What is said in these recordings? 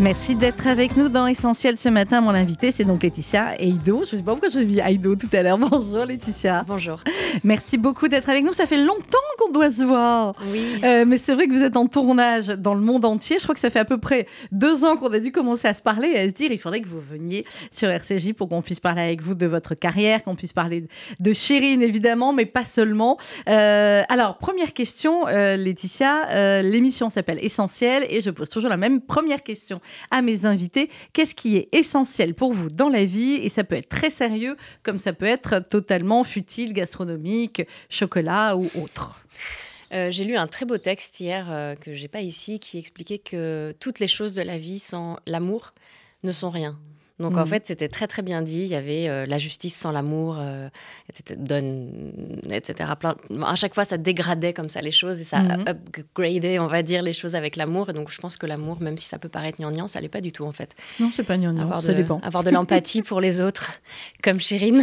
Merci d'être avec nous dans Essentiel ce matin. Mon invité, c'est donc Laetitia Eido. Je ne sais pas pourquoi je dis Eido tout à l'heure. Bonjour Laetitia. Bonjour. Merci beaucoup d'être avec nous. Ça fait longtemps qu'on doit se voir. Oui. Euh, mais c'est vrai que vous êtes en tournage dans le monde entier. Je crois que ça fait à peu près deux ans qu'on a dû commencer à se parler et à se dire il faudrait que vous veniez sur RCJ pour qu'on puisse parler avec vous de votre carrière, qu'on puisse parler de Chérine évidemment, mais pas seulement. Euh, alors, première question, euh, Laetitia. Euh, l'émission s'appelle Essentiel et je pose toujours la même première question à mes invités. Qu'est-ce qui est essentiel pour vous dans la vie? Et ça peut être très sérieux, comme ça peut être totalement futile, gastronomique, chocolat ou autre. Euh, j'ai lu un très beau texte hier euh, que j'ai pas ici qui expliquait que toutes les choses de la vie sans l'amour ne sont rien. Donc en Mhm. fait, c'était très très bien dit. Il y avait euh, la justice sans l'amour, euh, etc. Donne, etc. Plein- À chaque fois, ça dégradait comme ça les choses et ça Mhm. upgradait, on va dire, les choses avec l'amour. Et donc je pense que l'amour, même si ça peut paraître gnangnan, ça l'est pas du tout en fait. Non, c'est pas gnangnan, avoir ça de, dépend. avoir de l'empathie pour les autres, comme Chérine.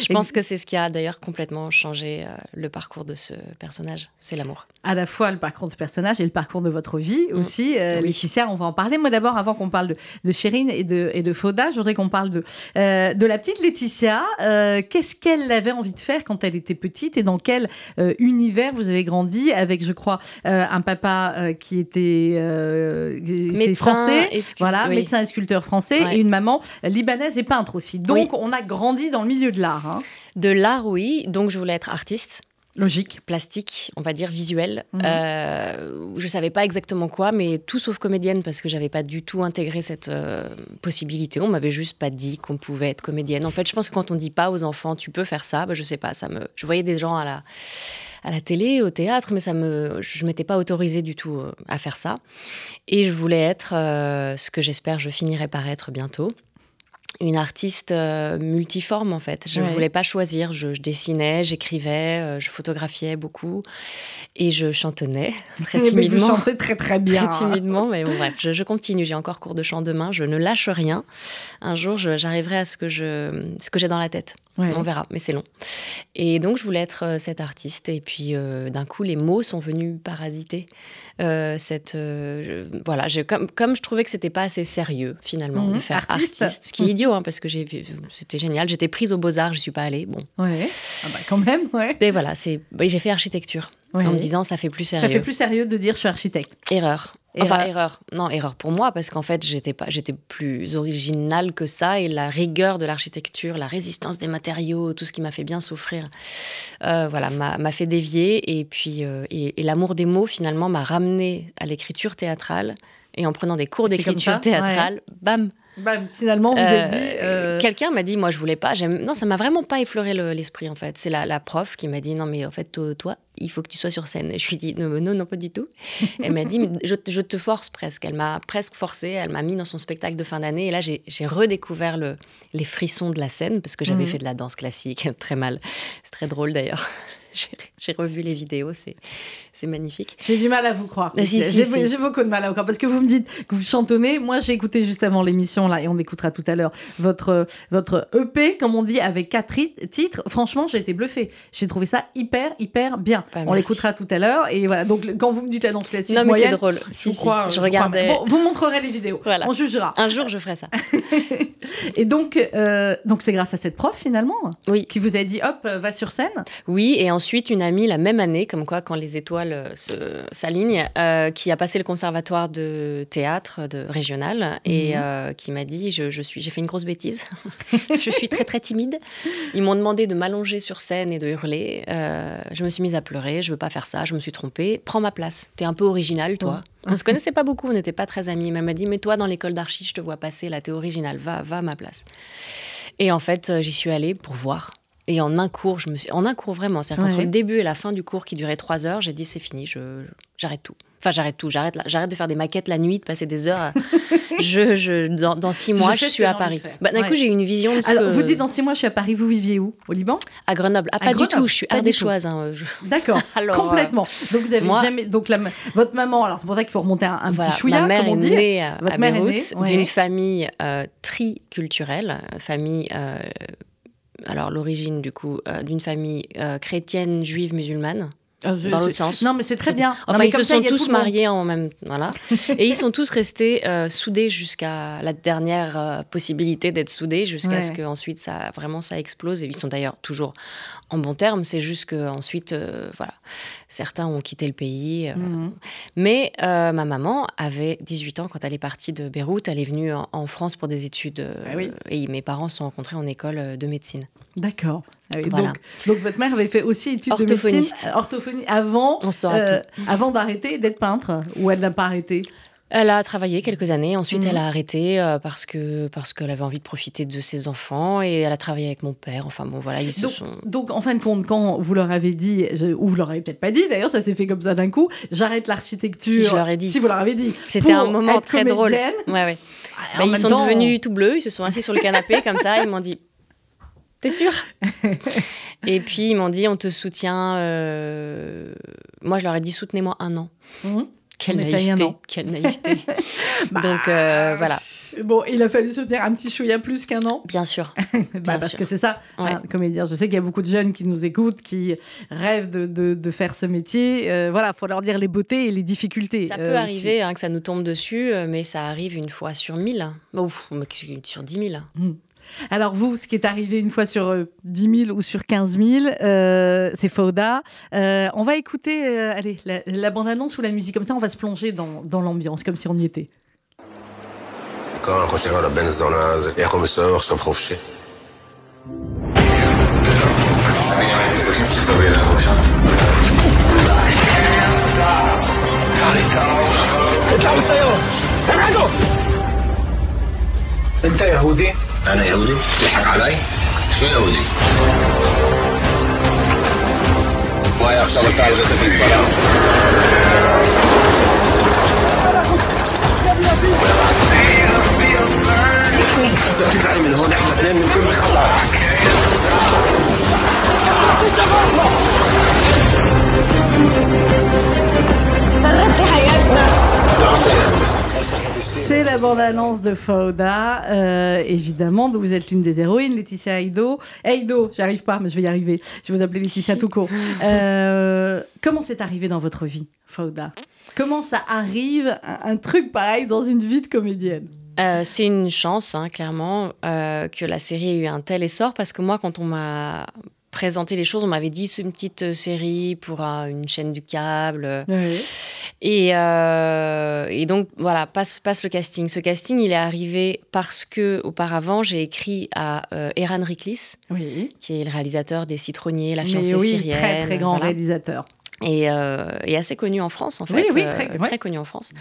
Je pense que c'est ce qui a d'ailleurs complètement changé euh, le parcours de ce personnage. C'est l'amour. à la fois le parcours de ce personnage et le parcours de votre vie aussi. Euh, Oui. On va en parler. Moi d'abord, avant qu'on parle de, de Chérine et de, et de Fauda, je voudrais qu'on parle de, euh, de la petite Laetitia. Euh, Qu'est-ce qu'elle avait envie de faire quand elle était petite et dans quel euh, univers vous avez grandi avec, je crois, un papa qui était, Médecin français. et sculpteur, Voilà, oui. médecin et sculpteur français Ouais. et une maman libanaise et peintre aussi. Donc, on a grandi dans le milieu de l'art. hein. De l'art, oui. Donc je voulais être artiste, Logique. plastique, on va dire visuel. Mhm. Euh, je savais pas exactement quoi, mais tout sauf comédienne parce que j'avais pas du tout intégré cette euh, possibilité. On m'avait juste pas dit qu'on pouvait être comédienne. En fait, je pense que quand on dit pas aux enfants, tu peux faire ça, bah, je sais pas. Ça me, je voyais des gens à la à la télé, au théâtre, mais ça me, je m'étais pas autorisée du tout euh, à faire ça. Et je voulais être euh, ce que j'espère je finirai par être bientôt. Une artiste euh, multiforme en fait. Je ne Ouais. voulais pas choisir. Je, je dessinais, j'écrivais, euh, je photographiais beaucoup et je chantonnais très Mais vous timidement. chantez très très bien. Très timidement, mais bon, bref, je, je continue. J'ai encore cours de chant demain. Je ne lâche rien. Un jour, j'arriverai à ce que je, ce que j'ai dans la tête. Ouais. On verra, mais c'est long. Et donc, je voulais être euh, cette artiste. Et puis, euh, d'un coup, les mots sont venus parasiter euh, cette. euh, je- voilà, je- comme, comme je trouvais que c'était pas assez sérieux, finalement, Mhm. de faire Artiste. artiste. Ce qui est idiot, hein, parce que c'était génial. J'étais prise aux Beaux-Arts, je suis pas allée. Bon. Ouais. Ah bah quand même, ouais. Et voilà, j'ai fait architecture. Ouais. En me disant, ça fait plus sérieux. Ça fait plus sérieux de dire je suis architecte. Erreur. Enfin, Erreur. erreur. Non, erreur pour moi, parce qu'en fait, j'étais pas, j'étais plus originale que ça, et la rigueur de l'architecture, la résistance des matériaux, tout ce qui m'a fait bien souffrir, euh, voilà, m'a fait dévier. Et puis, euh, et, et l'amour des mots, finalement, m'a ramené à l'écriture théâtrale. Et en prenant des cours d'écriture théâtrale, bam, Bah, finalement, vous euh, êtes dit. euh, Quelqu'un m'a dit, moi, je voulais pas. Non, ça m'a vraiment pas effleuré le- l'esprit, en fait. C'est la, la prof qui m'a dit, non, mais en fait, toi, toi, il faut que tu sois sur scène. Et je lui ai dit, non, non, non, pas du tout. Elle m'a dit, mais je, te- je te force presque. Elle m'a presque forcé. Elle m'a mis dans son spectacle de fin d'année. Et là, j'ai redécouvert le, les frissons de la scène, parce que j'avais Mhm. fait de la danse classique, très mal. C'est très drôle, d'ailleurs. J'ai- revu les vidéos, c'est magnifique. J'ai du mal à vous croire. Ah, si, si, J'ai si. beaucoup de mal à vous croire parce que vous me dites que vous chantonnez. Moi, j'ai écouté juste avant l'émission là et on écoutera tout à l'heure votre votre EP, comme on dit, avec quatre titres. Franchement, j'ai été bluffée. J'ai trouvé ça hyper hyper bien. Bah, on l'écoutera tout à l'heure et voilà. Donc quand vous me dites la danse classique Non, mais c'est drôle. je Si, crois. je regardais. crois. Bon, vous montrerez les vidéos. Voilà. On jugera. Un jour, je ferai ça. Et donc euh, donc c'est grâce à cette prof finalement Oui. qui vous a dit hop euh, va sur scène. Oui, et ensuite une amie la même année, comme quoi quand les étoiles euh, s'alignent, euh, qui a passé le conservatoire de théâtre de régional et Mhm. euh, qui m'a dit je, je suis j'ai fait une grosse bêtise, je suis très très timide. Ils m'ont demandé de m'allonger sur scène et de hurler. Euh, je me suis mise à pleurer, je veux pas faire ça, je me suis trompée. Prends ma place. T'es un peu original toi. On se connaissait pas beaucoup, on n'était pas très amis. Mais elle m'a dit mais toi dans l'école d'archi je te vois passer, là t'es original, va va à ma place. Et en fait j'y suis allée pour voir. Et en un cours, je me suis... en un cours vraiment, c'est-à-dire qu'entre Ouais. le début et la fin du cours qui durait trois heures, j'ai dit c'est fini, je, j'arrête tout. Enfin, j'arrête tout, j'arrête, j'arrête de faire des maquettes la nuit, de passer des heures. à- je, je, dans, dans six mois, Je suis à Paris. Bah, d'un Ouais. coup, j'ai eu une vision de ce Alors, que- vous dites dans six mois, je suis à Paris, vous viviez où? Au Liban? À Grenoble. Ah, À pas du tout, je suis ardéchoise. hein, je- D'accord, Alors, complètement. Donc vous avez moi- jamais. Donc la... votre maman, alors c'est pour ça qu'il faut remonter un, un Voilà, petit chouïa, ma mère comme on est dit. née à, Votre à mère est Beyrouth née, ouais. d'une famille euh, triculturelle, famille, euh, alors l'origine du coup, euh, d'une famille euh, chrétienne, juive, musulmane, Ah, je- dans l'autre sens. Non, mais c'est très bien. Enfin, ils se ça, sont tous mariés en même, voilà, et ils sont tous restés euh, soudés jusqu'à la dernière possibilité d'être soudés, jusqu'à Ouais. ce que ensuite ça vraiment ça explose. Et ils sont d'ailleurs toujours en bons termes. C'est juste que ensuite, voilà, certains ont quitté le pays. euh, Mhm. mais euh, ma maman avait 18 ans quand elle est partie de Beyrouth. Elle est venue en, en France pour des études. euh, Ah oui. Et mes parents se sont rencontrés en école de médecine. D'accord. Ah oui, Voilà. donc, donc votre mère avait fait aussi études de Orthophoniste. médecine, euh, orthophonie, avant, On saura euh, tout. avant d'arrêter d'être peintre, ou elle n'a pas arrêté? Elle a travaillé quelques années. Ensuite, Mhm. elle a arrêté euh, parce que parce qu'elle avait envie de profiter de ses enfants. Et elle a travaillé avec mon père. Enfin bon, voilà, ils se Donc, sont. donc, en fin de compte, quand vous leur avez dit, ou vous leur avez peut-être pas dit, d'ailleurs, ça s'est fait comme ça d'un coup, j'arrête l'architecture. Si, je leur ai dit. Si vous leur avez dit. C'était un moment très drôle. Ouais, ouais. Ah, Bah, ils sont temps, devenus tout bleus. Ils se sont assis sur le canapé comme ça. Ils m'ont dit. T'es sûr Et puis ils m'ont dit on te soutient. euh, Moi je leur ai dit soutenez-moi un an. Mhm. Quelle naïveté, quelle naïveté. Bah, Donc euh, voilà, Bon, il a fallu soutenir un petit chouïa plus qu'un an. bien sûr. Bah, parce sûr. que c'est ça, Ouais. hein, comédien. Je sais qu'il y a beaucoup de jeunes qui nous écoutent, qui rêvent de, de- de faire ce métier. Euh, voilà, faut leur dire les beautés et les difficultés. Ça euh, peut arriver hein, que ça nous tombe dessus, euh, mais ça arrive une fois sur mille. Ouf, sur dix mille. aussi. Alors vous, ce qui est arrivé une fois sur euh, 10 000 ou sur 15 000, euh, c'est Fauda. Euh, on va écouter allez, la, bande-annonce ou la musique, comme ça on va se plonger dans, l'ambiance, comme si on y était. أنا يهودي تضحك علي. شو يهودي؟ وهي اختبطت على الغزة في تطلعي من هون إحنا اثنين من كل خطر فرقتوا حياتنا C'est la bande-annonce de Fauda, euh, évidemment, dont vous êtes l'une des héroïnes, Laetitia Aido. Aido, j'arrive pas, mais je vais y arriver. Je vais vous appeler Laetitia Si. tout court. Euh, comment c'est arrivé dans votre vie, Fauda? Comment ça arrive, un, un truc pareil, dans une vie de comédienne? Euh, c'est une chance, hein, clairement, que la série ait eu un tel essor, parce que moi, quand on m'a présenté les choses, on m'avait dit c'est une petite euh, série pour euh, une chaîne du câble. Et, euh, et donc, voilà, passe, passe le casting. Ce casting, il est arrivé parce que, auparavant, j'ai écrit à euh, Eran Riklis, Oui. qui est le réalisateur des Citronniers, La fiancée oui, syrienne. très très grand voilà. réalisateur. et, euh, et assez connu en France en fait. Oui, oui, très- ouais. connu en France.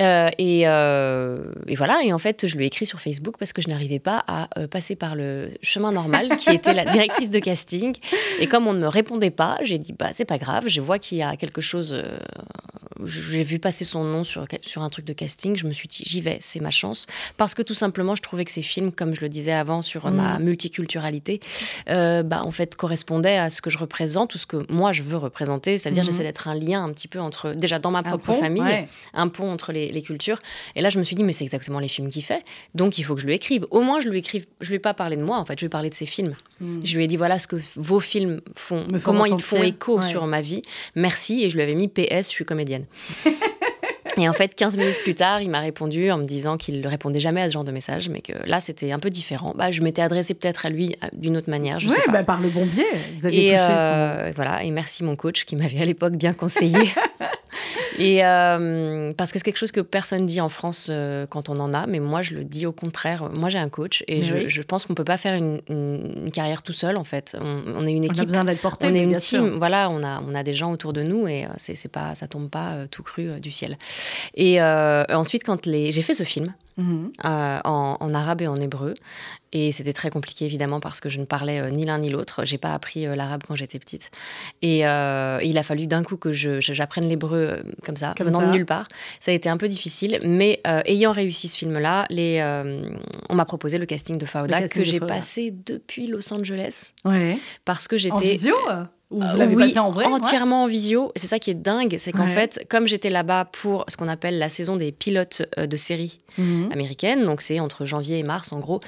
Euh, et, euh, et voilà, et en fait, je lui ai écrit sur Facebook parce que je n'arrivais pas à euh, passer par le chemin normal, qui était la directrice de casting. Et comme on ne me répondait pas, j'ai dit, bah, c'est pas grave, je vois qu'il y a quelque chose. j'ai vu passer son nom sur, sur un truc de casting, je me suis dit, j'y vais, c'est ma chance. Parce que tout simplement, je trouvais que ces films, comme je le disais avant sur Mm. ma multiculturalité, euh, bah, en fait, correspondaient à ce que je représente ou ce que moi je veux représenter. C'est-à-dire, Mhm. j'essaie d'être un lien un petit peu entre, déjà dans ma Un propre pont, famille, ouais. un pont entre les, les cultures. Et là, je me suis dit, mais c'est exactement les films qu'il fait. Donc, il faut que je lui écrive. Au moins, je lui écrive. Je lui ai pas parlé de moi, en fait. Je lui ai parlé de ses films. Mm. Je lui ai dit, voilà ce que vos films font, Me font comment ils font écho Ouais. sur ma vie. Merci. Et je lui avais mis PS, je suis comédienne. Et en fait, 15 minutes plus tard, il m'a répondu en me disant qu'il ne répondait jamais à ce genre de message, mais que là, c'était un peu différent. Bah, je m'étais adressée peut-être à lui euh, d'une autre manière, pas. bah, par le bon biais. Vous avez Et touché euh, voilà, et merci mon coach qui m'avait à l'époque bien conseillé. et euh, parce que c'est quelque chose que personne dit en France euh, quand on en a, mais moi je le dis au contraire. Moi j'ai un coach et je, oui. je pense qu'on peut pas faire une, une- une carrière tout seul en fait. On, on est une son- On a équipe. besoin d'être porté. On est une team, sûr. voilà, on a, on a des gens autour de nous et c'est pas, ça tombe pas tout cru du ciel. Et euh, ensuite, quand les, j'ai fait ce film, Mhm. euh, en, en arabe et en hébreu. Et c'était très compliqué, évidemment, parce que je ne parlais euh, ni l'un ni l'autre. J'ai pas appris l'arabe quand j'étais petite. Et il a fallu d'un coup que j'apprenne l'hébreu comme ça, Comme venant ça. de nulle part. Ça a été un peu difficile. Mais ayant réussi ce film-là, les, on m'a proposé le casting de Fauda, casting que j'ai passé depuis Los Angeles. Ouais. Parce que En j'étais. visio euh, Ou vous Euh, l'avez oui, passé en vrai ouais entièrement en visio. C'est ça qui est dingue, c'est qu'en Ouais. fait, comme j'étais là-bas pour ce qu'on appelle la saison des pilotes euh, de séries Mhm. américaines, donc c'est entre janvier et mars en gros.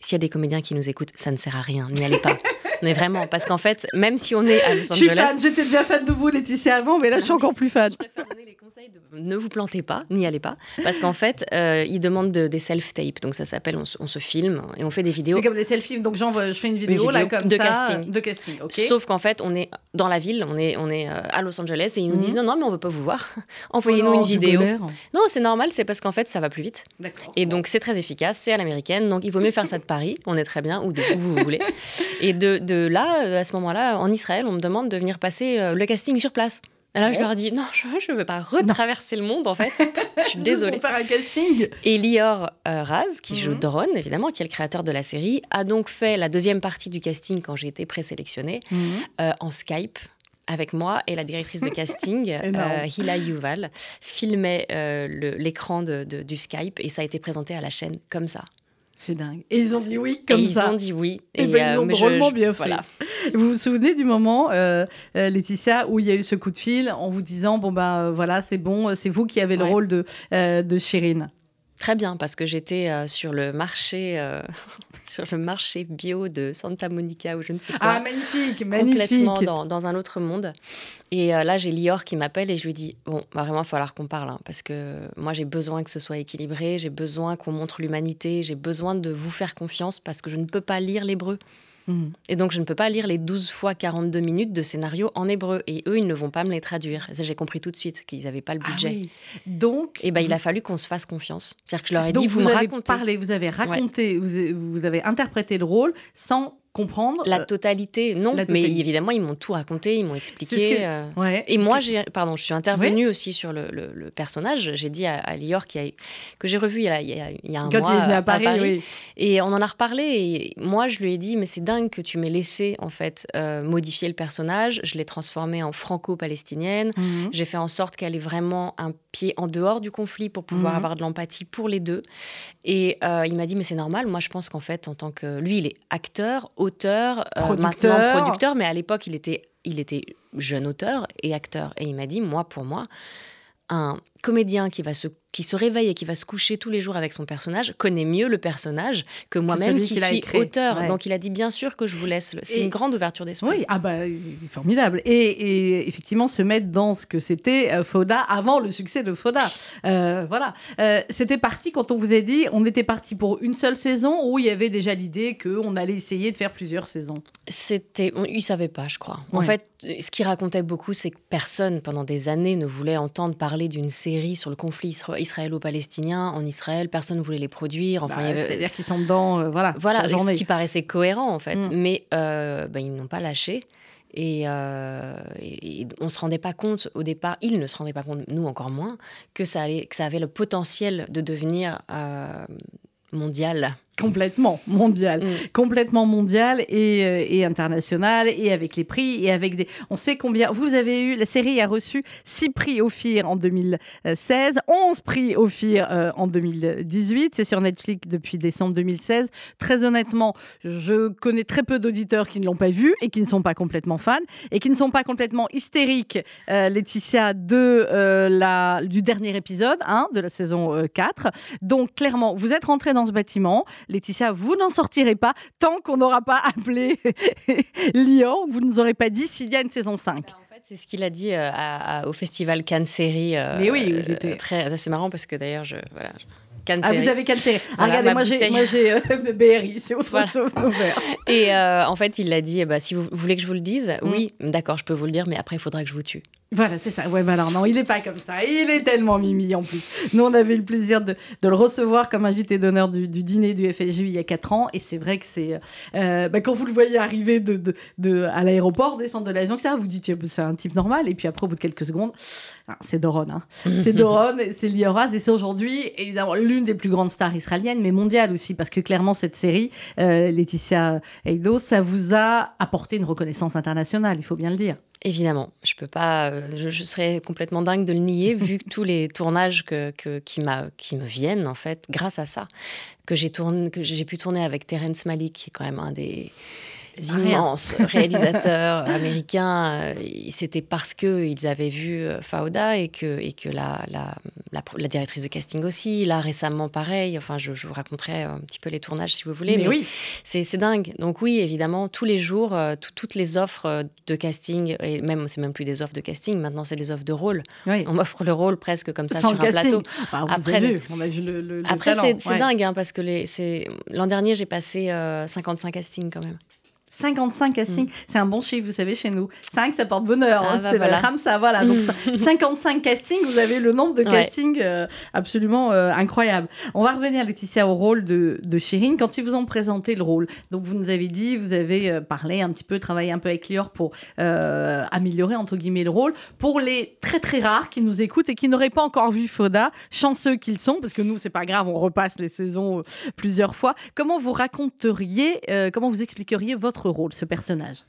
S'il y a des comédiens qui nous écoutent, ça ne sert à rien, n'y allez pas. Mais vraiment, parce qu'en fait, même si on est à Los Je suis Angeles, fan, j'étais déjà fan de vous, Laetitia, avant, mais là, je suis encore plus fan. je préfère donner les conseils de ne vous plantez pas, n'y allez pas, parce qu'en fait, euh, ils demandent de- des self-tapes, donc ça s'appelle on, se- on se filme et on fait des vidéos. C'est comme des selfies, donc j'envoie, je fais une vidéo, vidéo là, comme de ça, casting. De casting. Sauf qu'en fait, on est dans la ville, on est, on est euh, à Los Angeles et ils nous Mhm. disent non, non, mais on veut pas vous voir. Oh Envoyez-nous non, une vidéo. colère. Non, c'est normal, c'est parce qu'en fait, ça va plus vite. D'accord. Et donc, c'est très efficace, c'est à l'américaine. Donc, il vaut mieux faire ça de Paris, on est très bien, ou de où vous voulez. Et de, de là, euh, à ce moment-là, en Israël, on me demande de venir passer euh, le casting sur place. Et là, je leur dis, non, je ne veux pas retraverser le monde, en fait. je suis désolée. Pour faire un casting. Et Lior euh, Raz, qui joue Mhm. Doron, évidemment, qui est le créateur de la série, a donc fait la deuxième partie du casting quand j'ai été présélectionnée euh, en Skype avec moi et la directrice de casting, euh, Hila Yuval, filmait euh, l'écran de- de- du Skype et ça a été présenté à la chaîne comme ça. C'est dingue. Et ils ont dit oui, comme et ça. ils ont dit oui. Eh ben, ils ont je- drôlement je- bien fait. Voilà. Vous vous souvenez du moment, euh, euh, Laetitia, où il y a eu ce coup de fil en vous disant bon ben euh, voilà c'est bon, euh, c'est vous qui avez le rôle de euh, de Chérine. Très bien, parce que j'étais euh, sur le marché, euh, sur le marché bio de Santa Monica ou je ne sais quoi. Ah magnifique, magnifique. complètement dans, dans un autre monde. Et euh, là, j'ai Lior qui m'appelle et je lui dis Bon, bah, vraiment, il va falloir qu'on parle. hein, parce que moi, j'ai besoin que ce soit équilibré, j'ai besoin qu'on montre l'humanité, j'ai besoin de vous faire confiance parce que je ne peux pas lire l'hébreu. Mhm. Et donc, je ne peux pas lire les 12 fois 42 minutes de scénario en hébreu. Et eux, ils ne vont pas me les traduire. J'ai compris tout de suite qu'ils n'avaient pas le Ah budget. oui. Donc Et ben, il a fallu qu'on se fasse confiance. C'est-à-dire que je leur ai donc dit Vous, vous me avez racontez parlé, vous avez raconté, vous, vous avez interprété le rôle sans comprendre la euh, totalité. Non, la mais évidemment, ils m'ont tout raconté, ils m'ont expliqué. que- euh, ouais, Et moi, que- j'ai, pardon, je suis intervenue aussi sur le, le- le personnage. J'ai dit à, à Lior qui a- que j'ai revu il y a, il y a- un quand mois il est venu à Paris, oui. et on en a reparlé. Et moi, je lui ai dit, mais c'est dingue que tu m'aies laissé en fait euh, modifier le personnage. Je l'ai transformée en franco-palestinienne. Mhm. J'ai fait en sorte qu'elle ait vraiment un pied en dehors du conflit pour pouvoir Mhm. avoir de l'empathie pour les deux. Et euh, il m'a dit, mais c'est normal. Moi, je pense qu'en fait, en tant que lui, il est acteur, auteur, euh, Producteur. maintenant producteur, mais à l'époque, il était, il était jeune auteur et acteur. Et il m'a dit, moi, pour moi, un comédien qui va se qui se réveille et qui va se coucher tous les jours avec son personnage connaît mieux le personnage que moi-même qui a suis auteur. Ouais. Donc il a dit bien sûr que je vous laisse. le- C'est une grande ouverture d'esprit. Oui, ah bah, formidable. Et, et effectivement, se mettre dans ce que c'était euh, Foda avant le succès de Foda. Euh, voilà. Euh, c'était parti quand on vous a dit, on était parti pour une seule saison ou il y avait déjà l'idée qu'on allait essayer de faire plusieurs saisons? C'était, on- il savait pas, je crois. En fait, ce qu'il racontait beaucoup, c'est que personne, pendant des années, ne voulait entendre parler d'une série sur le conflit isra- israélo-palestinien en Israël. Personne ne voulait les produire. Enfin, Bah, avait- C'est-à-dire qu'ils sont dedans, euh, voilà. voilà, ce qui paraissait cohérent en fait. Mm. Mais euh, ben, ils n'ont pas lâché. Et, euh, et- on se rendait pas compte au départ, ils ne se rendaient pas compte, nous encore moins, que ça, allait, que ça avait le potentiel de devenir euh, mondial. Complètement mondial. Mm. Complètement mondial et, euh, et international et avec les prix et avec des. On sait combien. Vous avez eu. La série a reçu 6 prix Ophir en 2016, 11 prix Ophir euh, en 2018. C'est sur Netflix depuis décembre 2016. Très honnêtement, je connais très peu d'auditeurs qui ne l'ont pas vu et qui ne sont pas complètement fans et qui ne sont pas complètement hystériques, euh, Laetitia, de, la, du dernier épisode hein, de la saison euh, 4. Donc clairement, vous êtes rentré dans ce bâtiment. Laetitia, vous n'en sortirez pas tant qu'on n'aura pas appelé Lyon, vous ne nous aurez pas dit s'il y a une saison 5. En fait, c'est ce qu'il a dit euh, à- au festival Cannes Série. euh, Mais oui, il euh, était- très. ça, C'est marrant parce que d'ailleurs, je voilà, je- Ah, vous avez série Ah, Voilà, Regardez, moi j'ai, moi j'ai euh, BRI, c'est autre Voilà. chose. Et euh, en fait, il a dit, eh ben, si vous voulez que je vous le dise, Mm. oui, d'accord, je peux vous le dire, mais après, il faudra que je vous tue. Voilà, c'est ça. Ouais, bah alors non, il n'est pas comme ça. Il est tellement mimi en plus. Nous, on avait eu le plaisir de, de le recevoir comme invité d'honneur du, du, dîner du FSJ il y a 4 ans. Et c'est vrai que c'est. Euh, bah, quand vous le voyez arriver de, de, de à l'aéroport, descendre de l'avion, ça, vous dites c'est un type normal. Et puis après, au bout de quelques secondes, ah, c'est Doron. Hein. c'est Doron, c'est Lioraz. Et c'est aujourd'hui, évidemment, l'une des plus grandes stars israéliennes, mais mondiales aussi. Parce que clairement, cette série, euh, Laetitia Eido, ça vous a apporté une reconnaissance internationale, il faut bien le dire. Évidemment, je peux pas, euh, je, je, serais complètement dingue de le nier vu que tous les tournages que, que, qui, qui me viennent en fait grâce à ça, que j'ai tourné, que j'ai pu tourner avec Terence Malik, qui est quand même un des immenses réalisateurs américains. C'était parce qu'ils avaient vu Fauda et que, et que la, la, la, la, directrice de casting aussi. Là, récemment, pareil. Enfin, je, je, vous raconterai un petit peu les tournages si vous voulez. Mais, mais oui. C'est dingue. Donc, oui, évidemment, tous les jours, toutes les offres de casting, et même, c'est même plus des offres de casting, maintenant, c'est des offres de rôle. Oui. On m'offre le rôle presque comme ça Sans sur un casting. plateau. Bah, après, vu, on a vu le, le, le après c'est ouais. dingue hein, parce que l'an dernier, j'ai passé euh, 55 castings quand même. 55 castings, mmh. c'est un bon chiffre, vous savez, chez nous. 5, ça porte bonheur. Ah, hein, bah c'est voilà. le Ramsa, voilà. Donc, 55 castings, vous avez le nombre de castings ouais. euh, absolument euh, incroyable. On va revenir, Laetitia, au rôle de, de Chérine. Quand ils vous ont présenté le rôle, donc vous nous avez dit, vous avez euh, parlé un petit peu, travaillé un peu avec Lior pour euh, améliorer, entre guillemets, le rôle. Pour les très, très rares qui nous écoutent et qui n'auraient pas encore vu Foda, chanceux qu'ils sont, parce que nous, c'est pas grave, on repasse les saisons plusieurs fois. Comment vous raconteriez, comment vous expliqueriez votre rôle, ce personnage?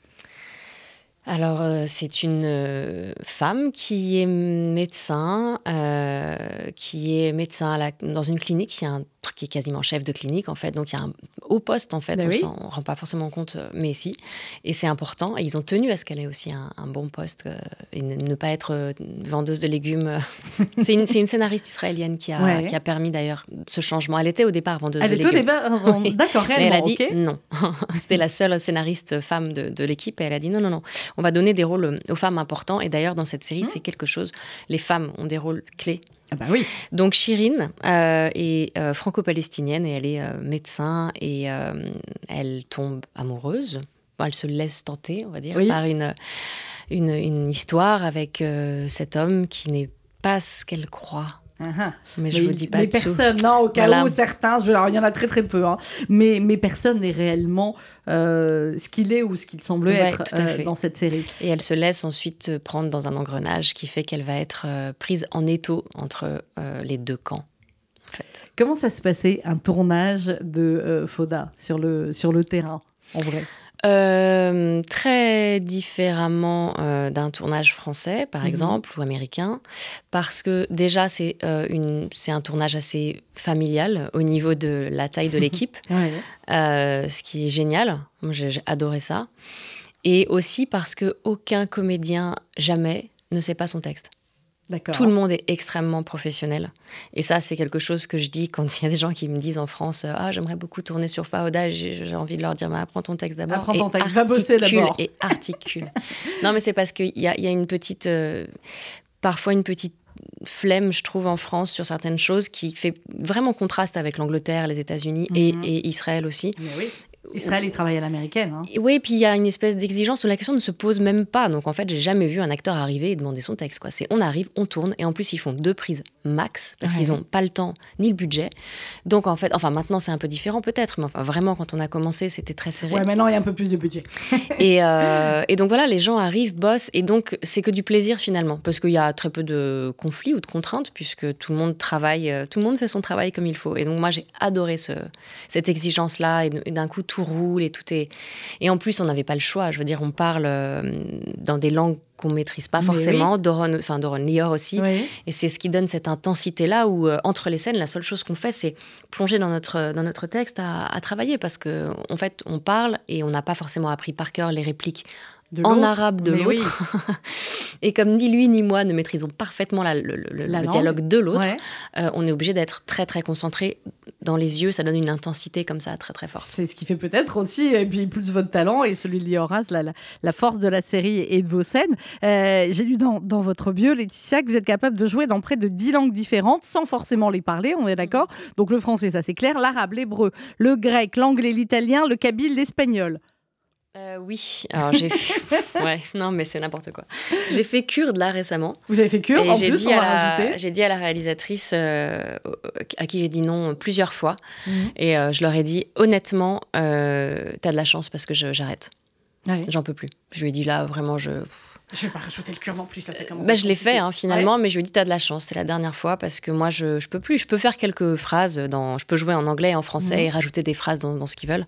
Alors, euh, c'est une euh, femme qui est médecin, euh, qui est médecin dans une clinique, qui, a un, qui, est quasiment chef de clinique, en fait. Donc, il y a un haut poste, en fait. Ben on oui. s'en rend pas forcément compte, mais si. Et c'est important. Et ils ont tenu à ce qu'elle ait aussi un, un bon poste euh, et ne, ne, pas être euh, vendeuse de légumes. c'est une, une, scénariste israélienne qui a, ouais. qui a permis, d'ailleurs, ce changement. Elle était au départ vendeuse elle de légumes. Elle était au départ, oui. d'accord, réellement. Mais elle a dit okay. non. C'était la seule scénariste femme de, de l'équipe. Et elle a dit non, non, non on va donner des rôles aux femmes importants. Et d'ailleurs, dans cette série, mmh. c'est quelque chose. Les femmes ont des rôles clés. Ah bah oui. Donc Chirine euh, est euh, franco-palestinienne et elle est euh, médecin et elle tombe amoureuse. Bon, elle se laisse tenter, on va dire, oui. par une, une, une, histoire avec cet homme qui n'est pas ce qu'elle croit. Uh -huh. Mais je vous dis pas mais personne, non, au cas Voilà. où certains, je, alors il y en a très très peu, hein, mais, mais personne n'est réellement euh, ce qu'il est ou ce qu'il semble Ouais, être euh, dans cette série. Et elle se laisse ensuite euh, prendre dans un engrenage qui fait qu'elle va être euh, prise en étau entre les deux camps. En fait. Comment ça se passait un tournage de Foda sur le, sur le terrain, en vrai? Euh, très différemment euh, d'un tournage français, par Mhm. exemple, ou américain, parce que déjà, c'est euh, c'est un tournage assez familial au niveau de la taille de l'équipe, Ouais. ce qui est génial. J'ai adoré ça. Et aussi parce que aucun comédien, jamais, ne sait pas son texte. Tout le monde est extrêmement professionnel. Et ça, c'est quelque chose que je dis quand il y a des gens qui me disent en France Ah, j'aimerais beaucoup tourner sur Faoda. J'ai envie de leur dire Mais apprends ton texte d'abord. Apprends ton texte, va bosser d'abord. Et articule. non, mais c'est parce qu'il y a, y a une petite. euh, parfois, une petite flemme, je trouve, en France sur certaines choses qui fait vraiment contraste avec l'Angleterre, les États-Unis et, Mhm. et Israël aussi. Mais oui. Israël, il travaille à l'américaine. Hein. Et Oui, puis il y a une espèce d'exigence où la question ne se pose même pas. Donc en fait, j'ai jamais vu un acteur arriver et demander son texte. Quoi. C'est on arrive, on tourne, et en plus ils font deux prises max parce Ouais. qu'ils n'ont pas le temps ni le budget. Donc en fait, enfin maintenant c'est un peu différent peut-être, mais enfin vraiment quand on a commencé c'était très serré. Ouais, maintenant il y a un peu plus de budget. Et, euh, et donc voilà, les gens arrivent, bossent, et donc c'est que du plaisir finalement, parce qu'il y a très peu de conflits ou de contraintes, puisque tout le monde travaille, euh, tout le monde fait son travail comme il faut. Et donc moi j'ai adoré ce, cette exigence-là, et, et d'un coup tout roule et tout est. Et en plus on n'avait pas le choix, je veux dire, on parle euh, dans des langues qu'on maîtrise pas forcément, oui. Doron, enfin Doron Lior aussi, Oui. et c'est ce qui donne cette intensité-là où, euh, entre les scènes, la seule chose qu'on fait, c'est plonger dans notre, dans notre texte à, à travailler parce qu'en en fait, on parle et on n'a pas forcément appris par cœur les répliques en arabe de oui. l'autre. et comme ni lui ni moi ne maîtrisons parfaitement la- le, le- La le langue. dialogue de l'autre, Ouais. euh, on est obligé d'être très très concentré dans les yeux. Ça donne une intensité comme ça très très forte. C'est ce qui fait peut-être aussi, et puis plus votre talent et celui de Lioras, la, la, la force de la série et de vos scènes. Euh, J'ai lu dans, dans votre bio, Laetitia, que vous êtes capable de jouer dans près de 10 langues différentes sans forcément les parler, on est d'accord? Donc le français, ça c'est clair, l'arabe, l'hébreu, le grec, l'anglais, l'italien, le kabyle, l'espagnol. Euh, oui, alors j'ai fait... ouais, non mais c'est n'importe quoi. J'ai fait cure là récemment. Vous avez fait cure Et en j'ai plus, dit, on à la- rajouter? j'ai dit à la réalisatrice euh, à qui j'ai dit non plusieurs fois. Mhm. Et euh, je leur ai dit honnêtement, t'as de la chance parce que je- j'arrête. Ouais. J'en peux plus. Je lui ai dit là vraiment je. Je vais pas rajouter le cure non plus, Bah, je l'ai fait hein, finalement, mais je lui ai dit t'as de la chance, c'est la dernière fois parce que moi je, je peux plus. Je peux faire quelques phrases dans. Je peux jouer en anglais et en français Mhm. et rajouter des phrases dans, dans ce qu'ils veulent.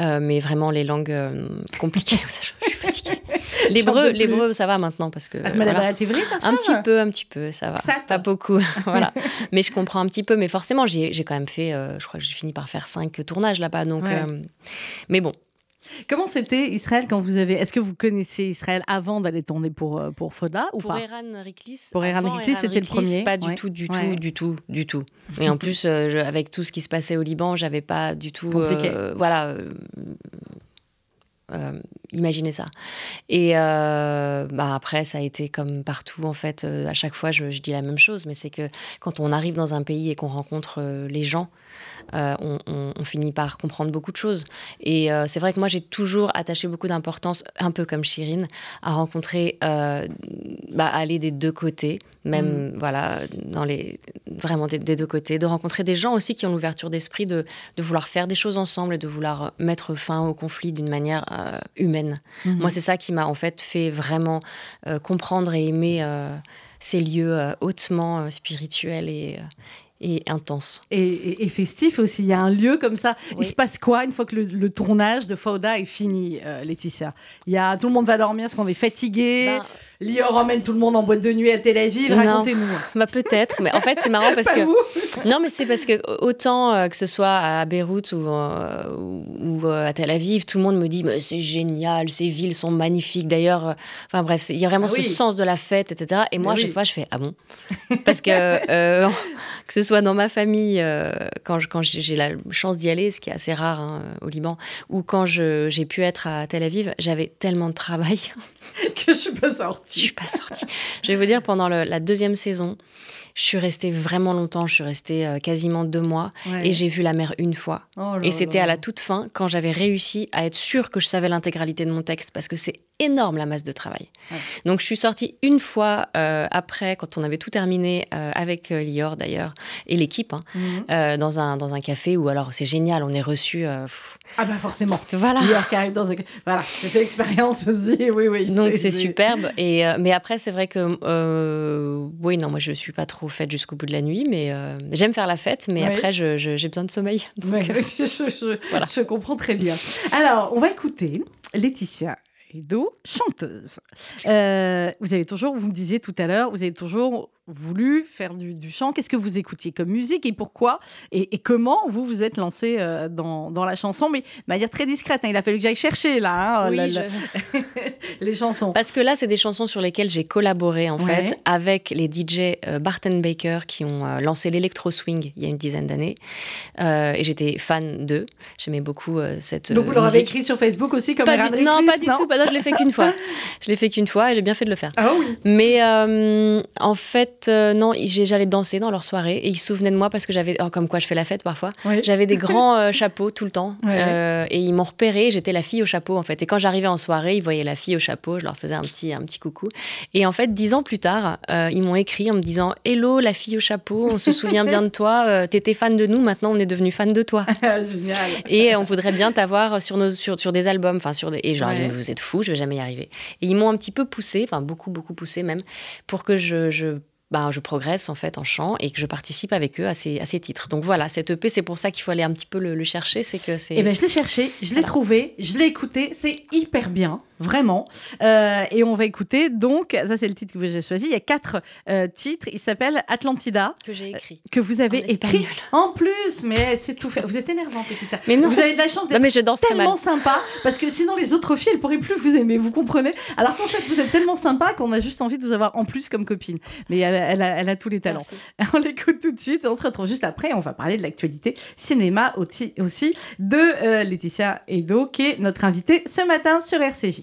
Euh, mais vraiment les langues euh, compliquées, je, suis fatiguée. L'hébreu, l'hébreu ça va maintenant parce que. Ah, voilà. vrai, Un petit peu, un petit peu, ça va. Ça, Pas beaucoup, voilà. Mais je comprends un petit peu. Mais forcément, j'ai j'ai quand même fait, euh, je crois que j'ai fini par faire cinq tournages là-bas. Donc, Ouais. euh, mais bon, Comment c'était Israël quand vous avez. Est-ce que vous connaissiez Israël avant d'aller tourner pour, euh, pour Foda ou pour pas Eran Riklis, Pour Eran Riklis, c'était le premier, Pas du ouais. tout, du Ouais. tout, du tout, du tout. Et en plus, euh, je- avec tout ce qui se passait au Liban, j'avais pas du tout, Compliqué. euh, voilà. euh, imaginez ça. Et euh, bah après, ça a été comme partout, en fait. euh, à chaque fois, je, je dis la même chose, mais c'est que quand on arrive dans un pays et qu'on rencontre les gens, euh, on, on- on finit par comprendre beaucoup de choses. Et euh, c'est vrai que moi, j'ai toujours attaché beaucoup d'importance, un peu comme Chirine, à rencontrer, euh, bah, aller des deux côtés, même, voilà, dans les, vraiment des, des deux côtés, de rencontrer des gens aussi qui ont l'ouverture d'esprit de, de vouloir faire des choses ensemble et de vouloir mettre fin au conflit d'une manière euh, humaine. Mhm. Moi, c'est ça qui m'a en fait fait vraiment comprendre et aimer ces lieux hautement spirituels et, et intenses. et, et- et festif aussi. Il y a un lieu comme ça. Il se passe quoi une fois que le, le tournage de Fauda est fini, euh, Laetitia? Il y a tout le monde va dormir parce qu'on est fatigué? Ben, Lior emmène tout le monde en boîte de nuit à Tel Aviv. Non. Racontez-nous. bah, peut-être, mais en fait, c'est marrant parce que. vous Non, mais c'est parce que autant euh, que ce soit à Beyrouth ou, euh, ou, euh, à Tel Aviv, tout le monde me dit mais c'est génial, ces villes sont magnifiques. D'ailleurs, enfin bref, il y a vraiment Ah oui. ce sens de la fête, etc. Et moi, à chaque fois, je fais ah bon? Parce que que ce soit dans ma famille, quand je- quand j'ai la chance d'y aller, ce qui est assez rare hein, au Liban, ou quand j'ai pu être à Tel Aviv, j'avais tellement de travail. que je suis pas Je sortie. suis pas sortie. Je vais vous dire, pendant le- la deuxième saison, je suis restée vraiment longtemps. Je suis restée euh, quasiment deux mois. Ouais. Et j'ai vu la mer une fois. Oh là Et c'était à la toute fin, quand j'avais réussi à être sûre que je savais l'intégralité de mon texte, parce que c'est énorme la masse de travail. Ouais. Donc je suis sortie une fois euh, après, quand on avait tout terminé, euh, avec euh, Lior d'ailleurs, et l'équipe, hein, Mhm. dans, un, dans un café où alors c'est génial, on est reçu. Ah bah forcément. voilà. Lior qui arrive dans un... Voilà, fait l'expérience aussi. Oui, oui. Donc c'est superbe. Et, mais après, c'est vrai que. oui, non, moi je suis pas trop faite jusqu'au bout de la nuit, mais j'aime faire la fête, mais après, je- je- j'ai besoin de sommeil. Donc, Ouais, je, je- Voilà. je comprends très bien. Alors, on va écouter Laetitia Edo, chanteuse. Euh, vous avez toujours, vous me disiez tout à l'heure, vous avez toujours voulu faire du, du chant? Qu'est-ce que vous écoutiez comme musique et pourquoi? Et, et comment vous vous êtes lancé euh, dans, dans la chanson, mais de manière très discrète. hein. Il a fallu que j'aille chercher là hein, oui, la- je- la- les chansons. Parce que là, c'est des chansons sur lesquelles j'ai collaboré en Ouais. fait avec les DJ euh, Barton Baker qui ont euh, lancé l'électro swing il y a une dizaine d'années. Euh, et j'étais fan d'eux. J'aimais beaucoup cette. Donc vous leur avez écrit sur Facebook aussi comme Pas du- Non, pas du tout. Bah non, je l'ai fait qu'une fois. Je l'ai fait qu'une fois et j'ai bien fait de le faire. Ah oui. Mais en fait, euh, non, j'allais danser dans leur soirée et ils se souvenaient de moi parce que j'avais, oh, comme quoi je fais la fête parfois, j'avais des grands euh, chapeaux tout le temps Ouais. Euh, et ils m'ont repéré. J'étais la fille au chapeau en fait. Et quand j'arrivais en soirée, ils voyaient la fille au chapeau, je leur faisais un petit, un petit coucou. Et en fait, dix ans plus tard, ils m'ont écrit en me disant Hello, la fille au chapeau, on se souvient bien de toi, t'étais fan de nous, maintenant on est devenu fan de toi. Génial. Et on voudrait bien t'avoir sur, nos, sur, sur des albums, enfin sur des... Et Ouais. Mais vous êtes fous, je vais jamais y arriver. Et ils m'ont un petit peu poussé, enfin beaucoup, beaucoup poussé même, pour que je... je bah, je progresse en fait en chant et que je participe avec eux à ces, à ces titres. Donc voilà, cette EP, c'est pour ça qu'il faut aller un petit peu le, le chercher, c'est que c'est... Eh ben, je l'ai cherché, je l'ai Voilà. trouvé, je l'ai écouté, c'est hyper bien, vraiment. Euh, et on va écouter, donc, ça c'est le titre que j'ai choisi, il y a quatre euh, titres, il s'appelle Atlantida, que j'ai écrit. que vous avez En écrit espagnol. en plus, mais c'est tout fait. Vous êtes énervante, Laetitia. Mais non. Vous avez de la chance Non d'être mais je danse très mal. tellement sympa, parce que sinon les autres filles, elles pourraient plus vous aimer, vous comprenez? Alors qu'en fait, vous êtes tellement sympa qu'on a juste envie de vous avoir en plus comme copine. Mais elle, elle a, elle a tous les talents. Merci. On l'écoute tout de suite et on se retrouve juste après. On va parler de l'actualité cinéma aussi, aussi de euh, Laetitia Edo, qui est notre invitée ce matin sur RCJ.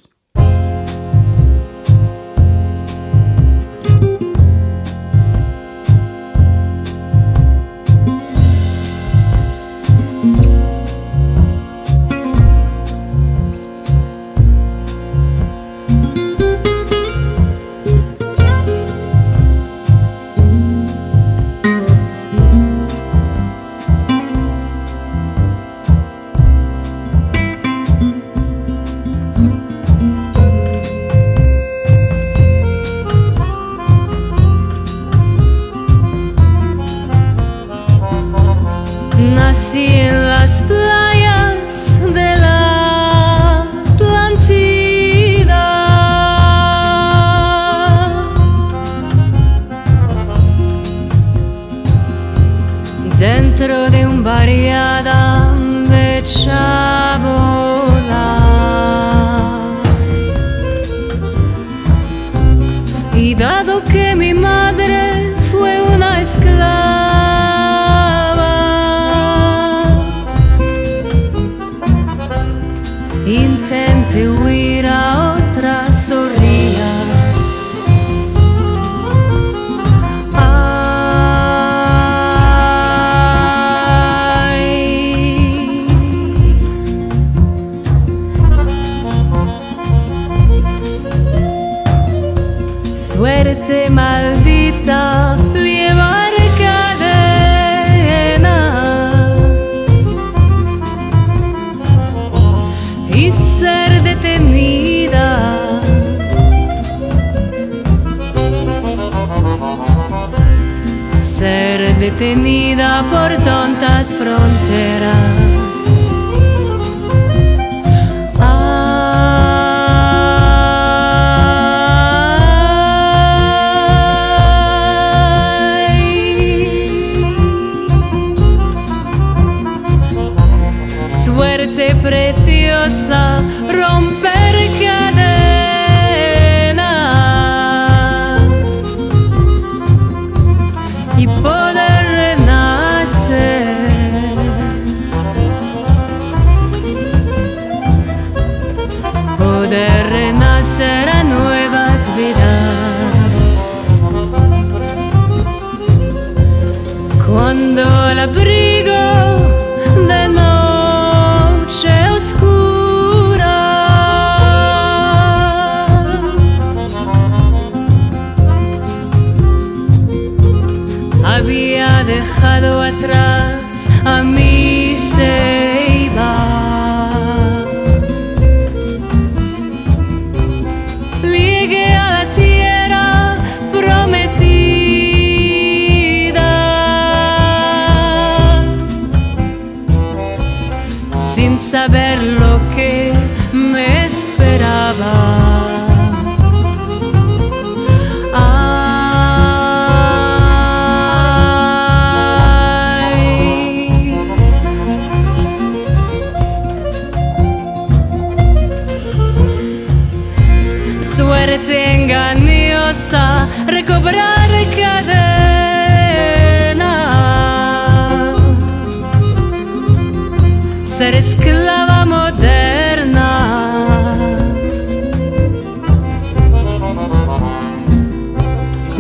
Ser detenida por tontas fronteras.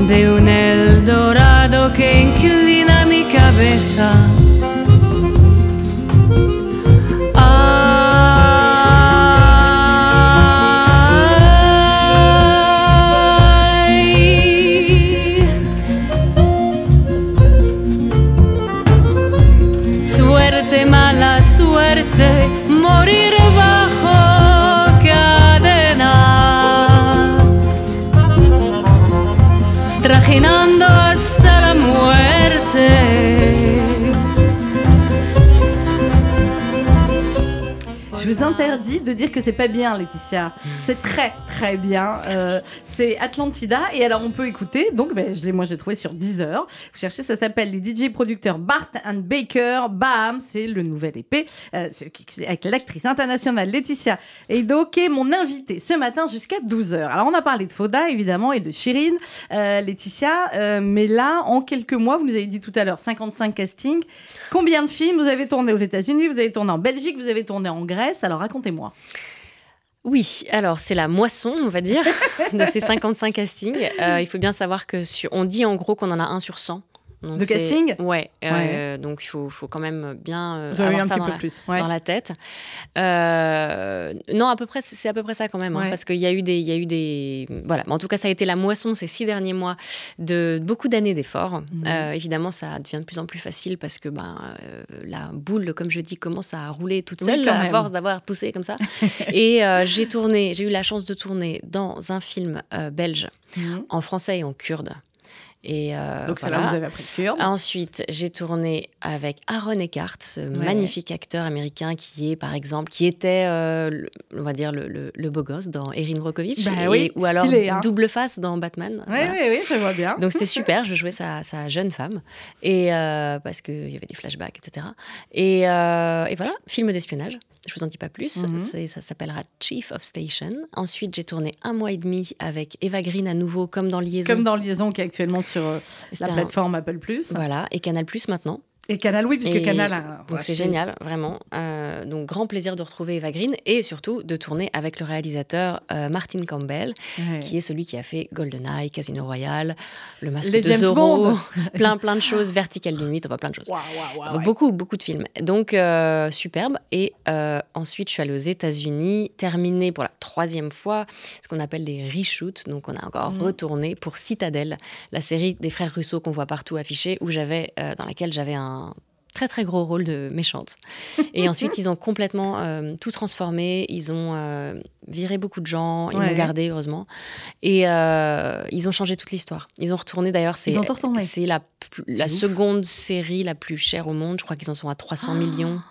De un Eldorado que inclina mi cabeza. De dire que c'est pas bien, Laetitia. C'est très très bien. Euh, c'est Atlantida et alors on peut écouter. Donc ben, je l'ai, moi j'ai trouvé sur Deezer. Vous cherchez, ça s'appelle les DJ producteurs Bart and Baker. Bam, c'est le nouvel épée euh, avec l'actrice internationale Laetitia Eido qui est mon invitée ce matin jusqu'à 12h. Alors on a parlé de Foda évidemment et de Chirine, euh, Laetitia, mais là en quelques mois, vous nous avez dit tout à l'heure 55 castings. Combien de films vous avez tourné aux États-Unis, vous avez tourné en Belgique, vous avez tourné en Grèce? Alors racontez-moi. Oui, alors c'est la moisson, on va dire, de ces 55 castings. Euh, il faut bien savoir que sur, on dit en gros qu'on en a un sur 100. Donc De casting? Ouais. euh, donc il faut, faut quand même bien euh, avoir un ça petit dans peu la, plus. ouais. dans la tête. Euh, non, à peu près, c'est à peu près ça quand même, hein, Ouais. parce qu'il y a eu des, il y a eu des, voilà. Mais en tout cas, ça a été la moisson ces six derniers mois de beaucoup d'années d'efforts. Euh, évidemment, ça devient de plus en plus facile parce que ben la boule, comme je dis, commence à rouler toute seule à même. force d'avoir poussé comme ça. Et j'ai tourné, j'ai eu la chance de tourner dans un film euh, belge Mhm. en français et en kurde. Et euh, Donc, ça voilà. là, vous avez appris kurde. Ensuite, j'ai tourné avec Aaron Eckhart, ce magnifique acteur américain qui est, par exemple, qui était, euh, le- on va dire, le, le- le beau gosse dans Erin Brockovich, Bah et- oui, ou alors stylé, hein. double face dans Batman. Oui, Voilà. oui, oui, je vois bien. Donc c'était super, je jouais sa, sa jeune femme, et euh, parce qu'il y avait des flashbacks, etc. Et, euh, et voilà, film d'espionnage, je vous en dis pas plus, Mhm. Ça s'appellera Chief of Station. Ensuite, j'ai tourné un mois et demi avec Eva Green à nouveau, comme dans Liaison. Comme dans Liaison qui est actuellement sur euh, C'était la plateforme Apple Plus. Voilà, et Canal Plus maintenant. Et Canal, oui, puisque Et Canal a. Donc c'est génial, vraiment. Euh, donc grand plaisir de retrouver Eva Green et surtout de tourner avec le réalisateur euh, Martin Campbell, Ouais. qui est celui qui a fait GoldenEye, Casino Royale, Le Masque Les de James Zorro, Bond. plein plein de choses, Vertical Limit, enfin plein de choses. Ouais. Beaucoup, beaucoup de films. Donc, euh, superbe. Et ensuite, je suis allée aux États-Unis, terminé pour la troisième fois ce qu'on appelle des reshoots. Donc, on a encore Mhm. retourné pour Citadel, la série des frères Russo qu'on voit partout affichée, où j'avais, dans laquelle j'avais un très très gros rôle de méchante. Et ensuite, ils ont complètement euh, tout transformé. Ils ont euh, viré beaucoup de gens. Ils Ouais. m'ont gardé, heureusement. Et euh, ils ont changé toute l'histoire. Ils ont retourné, d'ailleurs, c'est c'est la, ouf. seconde série la plus chère au monde. Je crois qu'ils en sont à 300 Ah. millions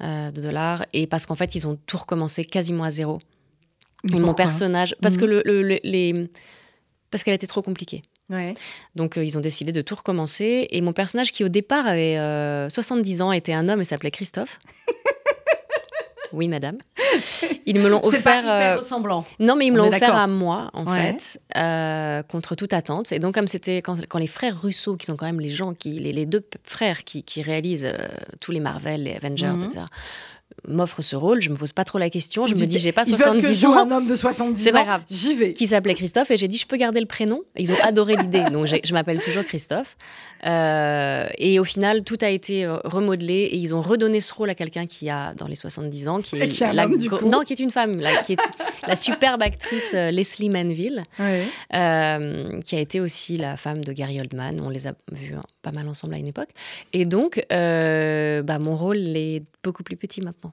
de dollars. Et parce qu'en fait, ils ont tout recommencé quasiment à zéro. Et mon personnage, parce Mhm. que le, le- le- les, parce qu'elle était trop compliquée. Ouais. Donc euh, ils ont décidé de tout recommencer. Et mon personnage, qui au départ avait euh, 70 ans, était un homme et s'appelait Christophe. oui, madame. Ils me l'ont C'est pas offert. hyper euh, ressemblant. non, mais ils me On l'ont offert à moi, en Ouais. fait, euh, contre toute attente. Et donc, comme c'était quand, quand les frères Russo, qui sont quand même les gens qui, les, les deux frères qui, qui réalisent tous les Marvel, les Avengers, Mhm. etc., m'offrent ce rôle, je me pose pas trop la question. Je me dis, j'ai pas ils veulent que 70 je joue ans. un homme de 70 C'est ans. pas grave. J'y vais. Qui s'appelait Christophe et j'ai dit je peux garder le prénom. Ils ont adoré l'idée, donc je m'appelle toujours Christophe. Euh, et au final, tout a été euh, remodelé et ils ont redonné ce rôle à quelqu'un qui a dans les 70 ans, qui qui est un la homme, du coup. non, qui est une femme, la, qui est la superbe actrice euh, Leslie Manville. Euh, qui a été aussi la femme de Gary Oldman. On les a vus hein, pas mal ensemble à une époque. Et donc, euh, bah, mon rôle est beaucoup plus petit maintenant.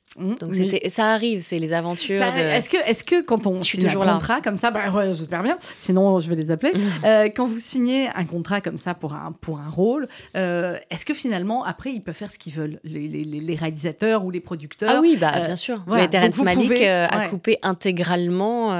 Mmh. Donc, Mais ça arrive, c'est les aventures de... Est-ce que, est que quand on signe un là. contrat comme ça, bah ouais, j'espère bien, sinon je vais les appeler. Euh, quand vous signez un contrat comme ça pour un, pour un rôle, euh, est-ce que finalement, après, ils peuvent faire ce qu'ils veulent, les, les- les- les réalisateurs ou les producteurs? Ah oui, bah, Euh, bien sûr. voilà. Mais Terrence Malick pouvez- a ouais. coupé intégralement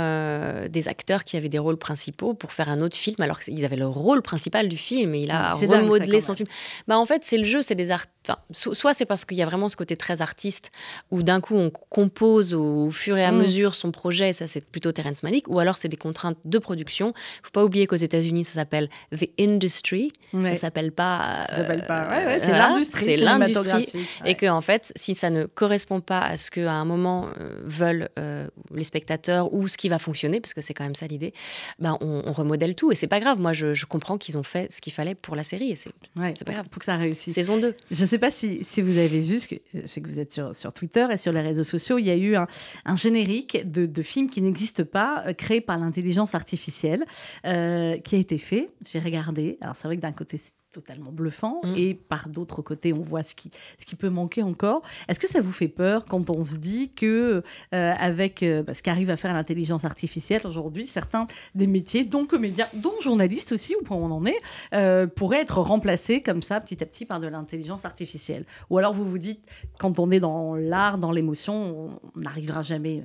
des acteurs qui avaient des rôles principaux pour faire un autre film, alors qu'ils avaient le rôle principal du film et il a C'est dingue, ça, remodelé son film. Bah, en fait, c'est le jeu, c'est des art... enfin, so- soit c'est parce qu'il y a vraiment ce côté très artiste où d'un coup on compose au fur et à Mm. mesure son projet, et ça c'est plutôt Terrence Malick, ou alors c'est des contraintes de production. faut pas oublier qu'aux États-Unis ça s'appelle The Industry, Ouais. ça s'appelle pas. Ça s'appelle pas. euh, Ouais, ouais, c'est voilà, l'industrie. C'est l'industrie. Et que en fait, si ça ne correspond pas à ce qu'à un moment euh, veulent euh, les spectateurs ou ce qui va fonctionner, parce que c'est quand même ça l'idée, ben on, on remodèle tout et c'est pas grave. Moi, je, je comprends qu'ils ont fait ce qu'il fallait pour la série et c'est Ouais, c'est pas grave. Faut que ça réussisse. saison 2. Je ne sais pas si, si vous avez vu, parce que je sais que vous êtes sur, sur Twitter sur les réseaux sociaux, il y a eu un, un générique de, de film qui n'existe pas, euh, créé par l'intelligence artificielle, euh, qui a été fait. J'ai regardé. Alors c'est vrai que d'un côté, c'est totalement bluffant, Mm. et par d'autre côté, on voit ce qui, ce qui peut manquer encore. Est-ce que ça vous fait peur quand on se dit que, euh, avec euh, bah, ce qu'arrive à faire l'intelligence artificielle aujourd'hui, certains des métiers, dont comédiens, dont journalistes aussi, au point où on en est, euh, pourraient être remplacés comme ça, petit à petit, par de l'intelligence artificielle? Ou alors vous vous dites, quand on est dans l'art, dans l'émotion, on n'arrivera jamais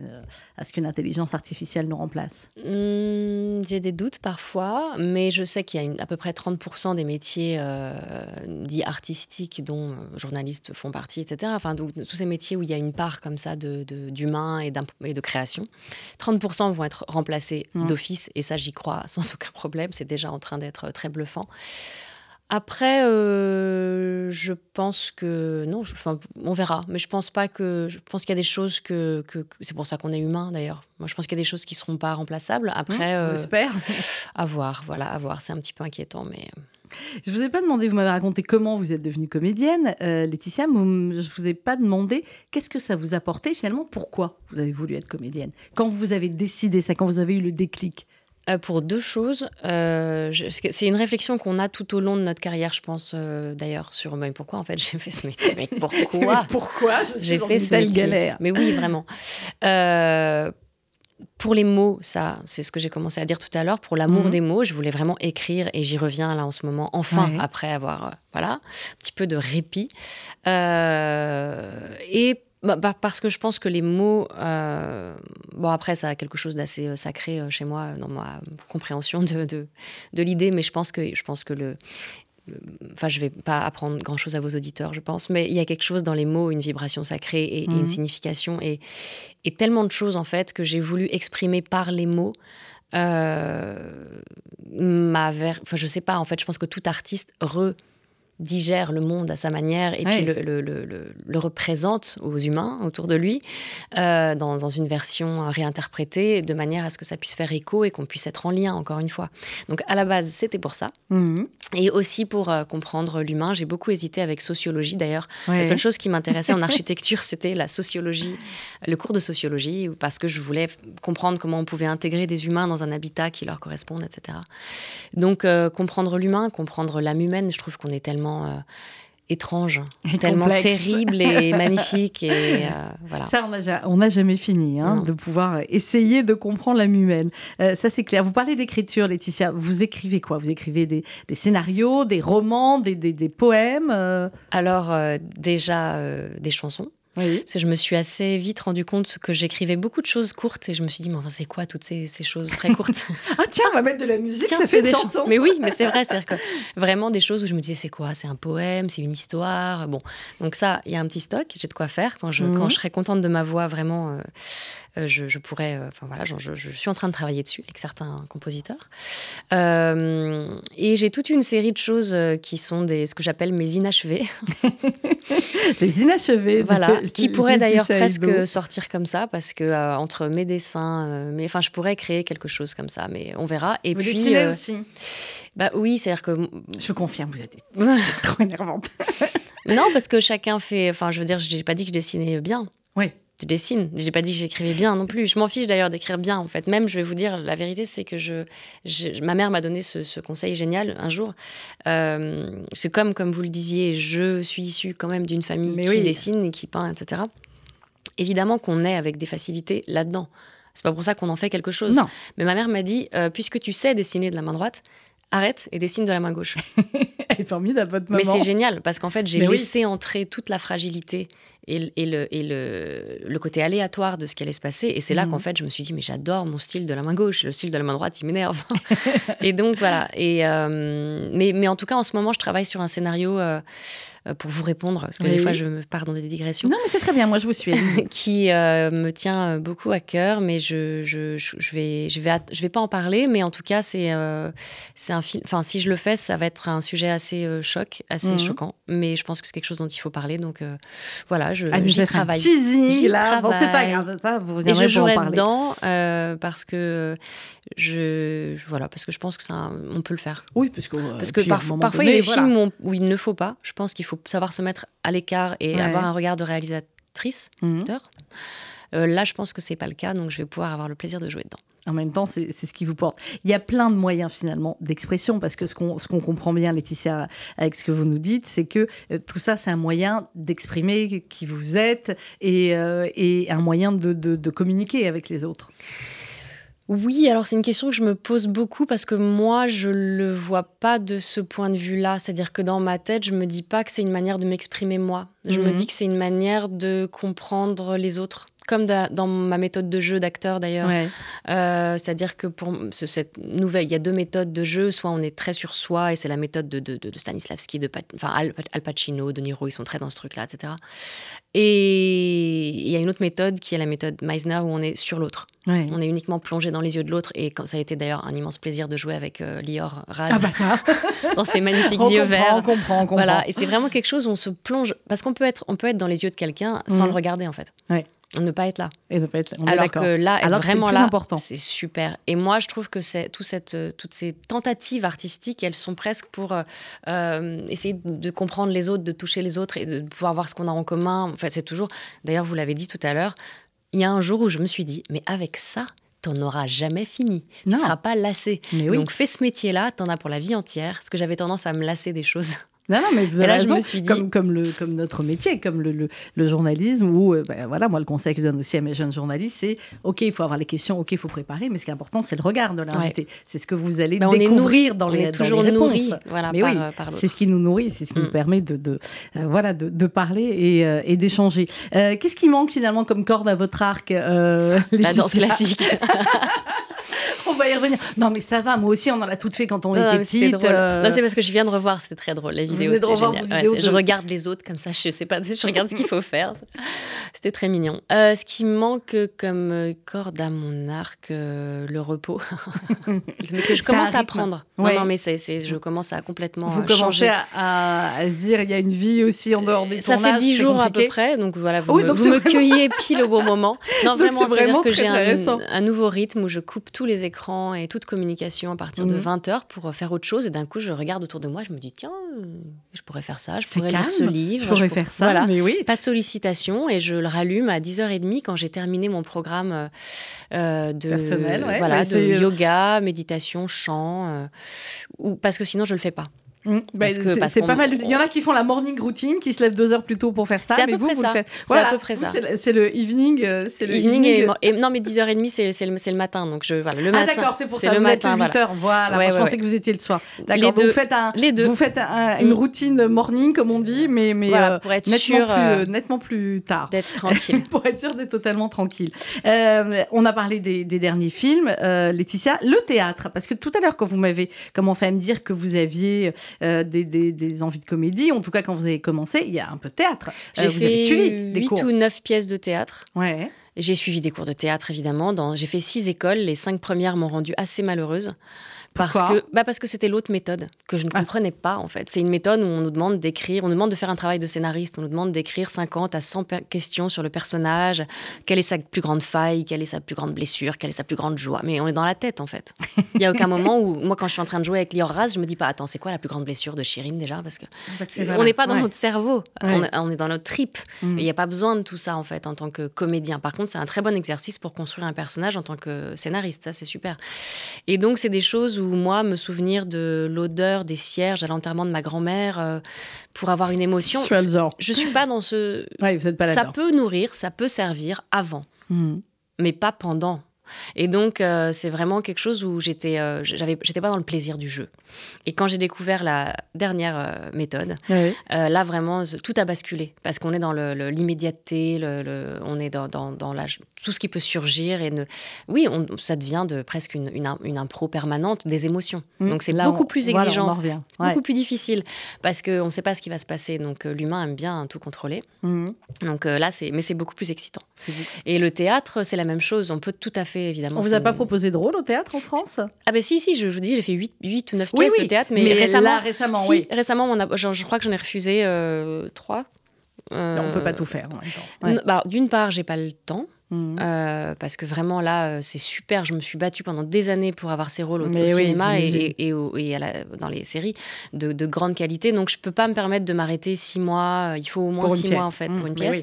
à ce qu'une intelligence artificielle nous remplace? Hmm, J'ai des doutes parfois, mais je sais qu'il y a une- à peu près 30% des métiers euh, dits artistiques dont euh, journalistes font partie, etc. Enfin, de tous ces métiers où il y a une part comme ça de- de- d'humain et, de création. 30% vont être remplacés Mm. d'office, et ça, j'y crois sans aucun problème. C'est déjà en train d'être très bluffant. Après, euh, je pense que non, je- enfin, on verra. Mais je pense pas que. Je pense qu'il y a des choses que. que- que- c'est pour ça qu'on est humain d'ailleurs. Moi, je pense qu'il y a des choses qui seront pas remplaçables. Après, on euh, espère. à voir. Voilà, à voir. C'est un petit peu inquiétant, mais Je vous ai pas demandé, vous m'avez raconté comment vous êtes devenue comédienne, euh, Laetitia, mais je vous ai pas demandé qu'est-ce que ça vous apportait finalement, pourquoi vous avez voulu être comédienne, quand vous avez décidé ça, quand vous avez eu le déclic? Euh, pour deux choses. Euh, c'est une réflexion qu'on a tout au long de notre carrière, je pense, euh, d'ailleurs, sur mais pourquoi en fait j'ai fait ce métier. Mais pourquoi Pourquoi j'ai fait une ce telle métier galère Mais oui, vraiment. Pour les mots, ça, c'est ce que j'ai commencé à dire tout à l'heure. Pour l'amour Mhm. des mots, je voulais vraiment écrire et j'y reviens là en ce moment, enfin, Ouais. après avoir, voilà, un petit peu de répit. Et bah, bah, parce que je pense que les mots, euh, bon, après, ça a quelque chose d'assez euh, sacré euh, chez moi, dans ma compréhension de, de, de l'idée, mais je pense que, je pense que le. Enfin, je vais pas apprendre grand chose à vos auditeurs, je pense, mais il y a quelque chose dans les mots, une vibration sacrée et, et Mhm. une signification. Et, et tellement de choses en fait que j'ai voulu exprimer par les mots. Euh, ma ver- enfin je sais pas en fait je pense que tout artiste redigère le monde à sa manière et Ouais. puis le, le- le- le- le représente aux humains autour de lui euh, dans, dans une version réinterprétée de manière à ce que ça puisse faire écho et qu'on puisse être en lien encore une fois donc à la base c'était pour ça Mhm. et aussi pour euh, comprendre l'humain j'ai beaucoup hésité avec sociologie d'ailleurs Ouais. la seule chose qui m'intéressait en architecture, c'était la sociologie, le cours de sociologie, parce que je voulais comprendre comment on pouvait intégrer des humains dans un habitat qui leur corresponde, etc. Donc, euh, comprendre l'humain, comprendre l'âme humaine, je trouve qu'on est tellement euh, étrange, Et tellement complexe. terrible et magnifique. Et euh, voilà. Ça, on n'a jamais fini hein, de pouvoir essayer de comprendre l'âme humaine. Euh, ça, c'est clair. Vous parlez d'écriture, Laetitia. Vous écrivez quoi? Vous écrivez des, des scénarios, des romans, des, des- des poèmes euh? Alors, déjà, des chansons. Oui. Parce que je me suis assez vite rendu compte que j'écrivais beaucoup de choses courtes et je me suis dit, mais enfin, c'est quoi toutes ces, ces choses très courtes? Ah tiens, on va mettre de la musique, Tiens, ça c'est fait des chansons. Mais oui, mais c'est vrai, c'est-à-dire que vraiment des choses où je me disais c'est quoi? C'est un poème, c'est une histoire. Bon, donc ça, il y a un petit stock, j'ai de quoi faire. Quand je, Mhm. quand je serais contente de ma voix, vraiment, euh, je, je pourrais. euh, Enfin voilà, je, suis en train de travailler dessus avec certains compositeurs. Euh, et j'ai toute une série de choses euh, qui sont des, ce que j'appelle mes inachevés. Les inachevés. de Voilà, qui pourraient d'ailleurs presque sortir comme ça, parce que euh, entre mes dessins, euh, mais enfin, je pourrais créer quelque chose comme ça, mais on verra. Et Vous puis, euh, aussi? bah oui, c'est-à-dire que Je confirme, vous êtes trop énervante. Non, parce que chacun fait. Enfin, je veux dire, je n'ai pas dit que je dessinais bien. Oui. Je dessine. J'ai pas dit que j'écrivais bien non plus. Je m'en fiche d'ailleurs d'écrire bien, en fait. Même, je vais vous dire, la vérité, c'est que je, je- ma mère m'a donné ce, ce conseil génial un jour. Euh, c'est comme, comme vous le disiez, je suis issue quand même d'une famille Mais qui oui. dessine et qui peint, etc. Évidemment qu'on est avec des facilités là-dedans. C'est pas pour ça qu'on en fait quelque chose. Non, Mais ma mère m'a dit, euh, puisque tu sais dessiner de la main droite, arrête et dessine de la main gauche. elle est formidable, votre maman. Mais c'est génial parce qu'en fait, j'ai oui. laissé entrer toute la fragilité et, le, et le, le côté aléatoire de ce qui allait se passer. Et c'est là Mhm. qu'en fait, je me suis dit, mais j'adore mon style de la main gauche. Le style de la main droite, il m'énerve. et donc, voilà. Et, euh, mais, mais en tout cas, en ce moment, je travaille sur un scénario euh, euh, pour vous répondre, parce que Oui. des fois, je me pars dans des digressions Non, mais c'est très bien, moi je vous suis. qui euh, me tient beaucoup à cœur, mais je je, je, je vais je vais je vais pas en parler, mais en tout cas c'est c'est un film. Enfin, si je le fais, ça va être un sujet assez choc, assez Mhm. choquant, mais je pense que c'est quelque chose dont il faut parler. Donc voilà, je nous j'y travaille. J'y là. Bon, c'est pas travaille. grave, ça, vous Et je jouerai dedans euh, parce que je, je- voilà parce que je pense que ça on peut le faire. Oui, parce que, euh, Parce que parf- moment parfois, il y a des voilà. films où, on- où il ne faut pas. Je pense qu'il faut savoir se mettre à l'écart et Ouais. avoir un regard de réalisatrice, Mhm. Euh, là, je pense que c'est pas le cas, donc je vais pouvoir avoir le plaisir de jouer dedans. En même temps, c'est ce qui vous porte. Il y a plein de moyens finalement d'expression parce que ce qu'on comprend bien, Laetitia, avec ce que vous nous dites, c'est que euh, tout ça, c'est un moyen d'exprimer qui vous êtes et, euh, et un moyen de, de- de communiquer avec les autres. Oui, alors c'est une question que je me pose beaucoup parce que moi, je le vois pas de ce point de vue-là. C'est-à-dire que dans ma tête, je me dis pas que c'est une manière de m'exprimer moi. Je me Mhm. dis que c'est une manière de comprendre les autres. Comme da- dans ma méthode de jeu d'acteur d'ailleurs. Ouais. Euh, C'est-à-dire que pour ce- cette nouvelle, il y a deux méthodes de jeu. Soit on est très sur soi, et c'est la méthode de, de, Stanislavski, de, enfin, Al, Al Pacino, De Niro, ils sont très dans ce truc-là, etc. Et il y a une autre méthode qui est la méthode Meisner, où on est sur l'autre. Ouais. On est uniquement plongé dans les yeux de l'autre. Et quand, ça a été d'ailleurs un immense plaisir de jouer avec euh, Lior Raz Ah bah dans ses magnifiques on yeux comprend, verts. on comprend, on comprend. Voilà, et c'est vraiment quelque chose où on se plonge. Parce qu'on peut être, on peut être dans les yeux de quelqu'un sans Mhm. le regarder, en fait. Ouais. Ne pas être là. Et ne pas être là. On Alors que là, être Alors vraiment là, c'est super. Et moi, je trouve que c'est tout cette, euh, toutes ces tentatives artistiques, elles sont presque pour euh, euh, essayer de comprendre les autres, de toucher les autres et de pouvoir voir ce qu'on a en commun. En fait, c'est toujours. D'ailleurs, vous l'avez dit tout à l'heure. Il y a un jour où je me suis dit, mais avec ça, t'en auras jamais fini. Non. Tu seras pas lassé. Oui. Donc, fais ce métier-là, t'en as pour la vie entière. Parce que j'avais tendance à me lasser des choses. Non, non, mais vous avez là, je raison. me suis dit- comme, comme, le, comme notre métier, comme le, le, le journalisme, où, euh, ben, voilà, moi, le conseil que je donne aussi à mes jeunes journalistes, c'est OK, il faut avoir les questions, OK, il faut préparer, mais ce qui est important, c'est le regard de l'invité. C'est ce que vous allez Ben, on est découvrir dans on les est dans toujours les nourri réponses. voilà, Mais par, oui, euh, par. C'est ce qui nous nourrit, c'est ce qui Mm. nous permet de, de, euh, voilà, de, de parler et, euh, et d'échanger. Qu'est-ce qui manque finalement comme corde à votre arc La danse classique. On va y revenir. Non, mais ça va, moi aussi, on en a toutes fait quand on Non, était petite. c'est parce que je viens de revoir, c'était très drôle. Vous vidéos, c'était génial. Ouais, de- Je regarde les autres comme ça, je sais pas, je regarde ce qu'il faut faire. C'était très mignon. Euh, ce qui manque comme corde à mon arc, euh, le repos. mais que je commence à prendre. Ouais. Non, non, mais c'est, je commence à complètement Vous euh, commencez à, à- à se dire, il y a une vie aussi en dehors des Ça fait dix jours à peu près, donc voilà, vous Oui, me, donc vous c'est me vraiment- cueillez pile au bon moment. Non, Donc vraiment, c'est c'est-à-dire que j'ai un, intéressant. un nouveau rythme où je coupe tous les écrans et toute communication à partir de Mhm. 20h pour euh, faire autre chose. Et d'un coup, je regarde autour de moi, je me dis, tiens, je pourrais faire ça, je pourrais calme, lire ce livre. Je pourrais pour- faire ça, Voilà. mais oui. Pas de sollicitation et je le rallume à 10h30 quand j'ai terminé mon programme euh, de, Personnel, ouais. voilà, de euh, yoga, méditation, chant, euh, ou, parce que sinon je le fais pas. Mm. Bah, Parce que- c'est pas mal. Il y en a qui font la morning routine, qui se lèvent deux heures plus tôt pour faire ça. C'est à mais peu vous, près vous ça. le faites. C'est à peu près Vous, ça. c'est le- evening. euh, C'est le Evening, evening. et, et- non mais 10h30 c'est c'est le, c'est le matin donc je voilà le Ah matin. d'accord, c'est pour ça. le vous matin êtes le 8 voilà. heures. Voilà. Ouais, je ouais, pensais ouais. que vous étiez le soir. D'accord. Vous faites un, Les deux. Vous faites un- une Mm. routine morning, comme on dit, mais mais Voilà, euh, pour être nettement sûr plus euh, nettement plus tard. d'être tranquille. pour être sûr d'être totalement tranquille. Euh, on a parlé des, des derniers films, euh, Laetitia, le théâtre, parce que tout à l'heure quand vous m'avez commencé à me dire que vous aviez euh, des, des- des envies de comédie, en tout cas quand vous avez commencé, il y a un peu de théâtre. Euh, J'ai suivi fait des 8 cours. ou 9 pièces de théâtre. Ouais. J'ai suivi des cours de théâtre évidemment. Dans... J'ai fait 6 écoles. Les 5 premières m'ont rendue assez malheureuse. Parce Pourquoi que, bah parce que c'était l'autre méthode que je ne Ah. comprenais pas en fait. C'est une méthode où on nous demande d'écrire, on nous demande de faire un travail de scénariste, on nous demande d'écrire 50 à 100 per- questions sur le personnage, quelle est sa plus grande faille, quelle est sa plus grande blessure, quelle est sa plus grande joie? Mais on est dans la tête en fait. Il y a aucun moment où moi quand je suis en train de jouer avec Lior je me dis pas attends c'est quoi la plus grande blessure de Chirine déjà? Parce que on n'est pas dans notre cerveau, Ouais. on, est, on est dans notre trip. Mm. Il n'y a pas besoin de tout ça en fait en tant que comédien. Par contre, c'est un très bon exercice pour construire un personnage en tant que scénariste. Ça, c'est super. Et donc, c'est des choses où moi, me souvenir de l'odeur des cierges à l'enterrement de ma grand-mère euh, pour avoir une émotion. Je suis. Je suis pas dans ce. Ouais, vous êtes pas ça peut nourrir, ça peut servir avant, Mm. mais pas pendant. Et donc, euh, c'est vraiment quelque chose où j'étais, euh, j'avais, j'étais pas dans le plaisir du jeu. Et quand j'ai découvert la dernière euh, méthode, euh, là, vraiment, tout a basculé parce qu'on est dans le- le- l'immédiateté, le, le- on est dans, dans, dans la- tout ce qui peut surgir. Et ne, oui, on- ça devient de presque une, une, im- une impro permanente des émotions. Mm. Donc, c'est Là, beaucoup on- plus voilà, exigeant, Ouais. beaucoup plus difficile parce qu'on ne sait pas ce qui va se passer. Donc, l'humain aime bien tout contrôler. Mm. Donc là, c'est, mais c'est beaucoup plus excitant. Et le théâtre, c'est la même chose. On peut tout à fait, évidemment. On vous a pas proposé de rôle au théâtre en France? Ah ben si, si, je, je vous dis, j'ai fait 8, ou 9 Oui, pièces oui, de théâtre, mais, mais récemment, là, récemment, si, oui. récemment, on a, genre, je crois que j'en ai refusé 3. On peut pas tout faire en même temps. Ouais. bah, D'une part, j'ai pas le temps. Mm. euh, parce que vraiment là, euh, c'est super. Je me suis battue pendant des années pour avoir ces rôles au, oui, cinéma et, j'imagine. et, et au- et à la- dans les séries de, de grande qualité. Donc je peux pas me permettre de m'arrêter six mois. Il faut au moins six mois en fait Mm, pour une pièce.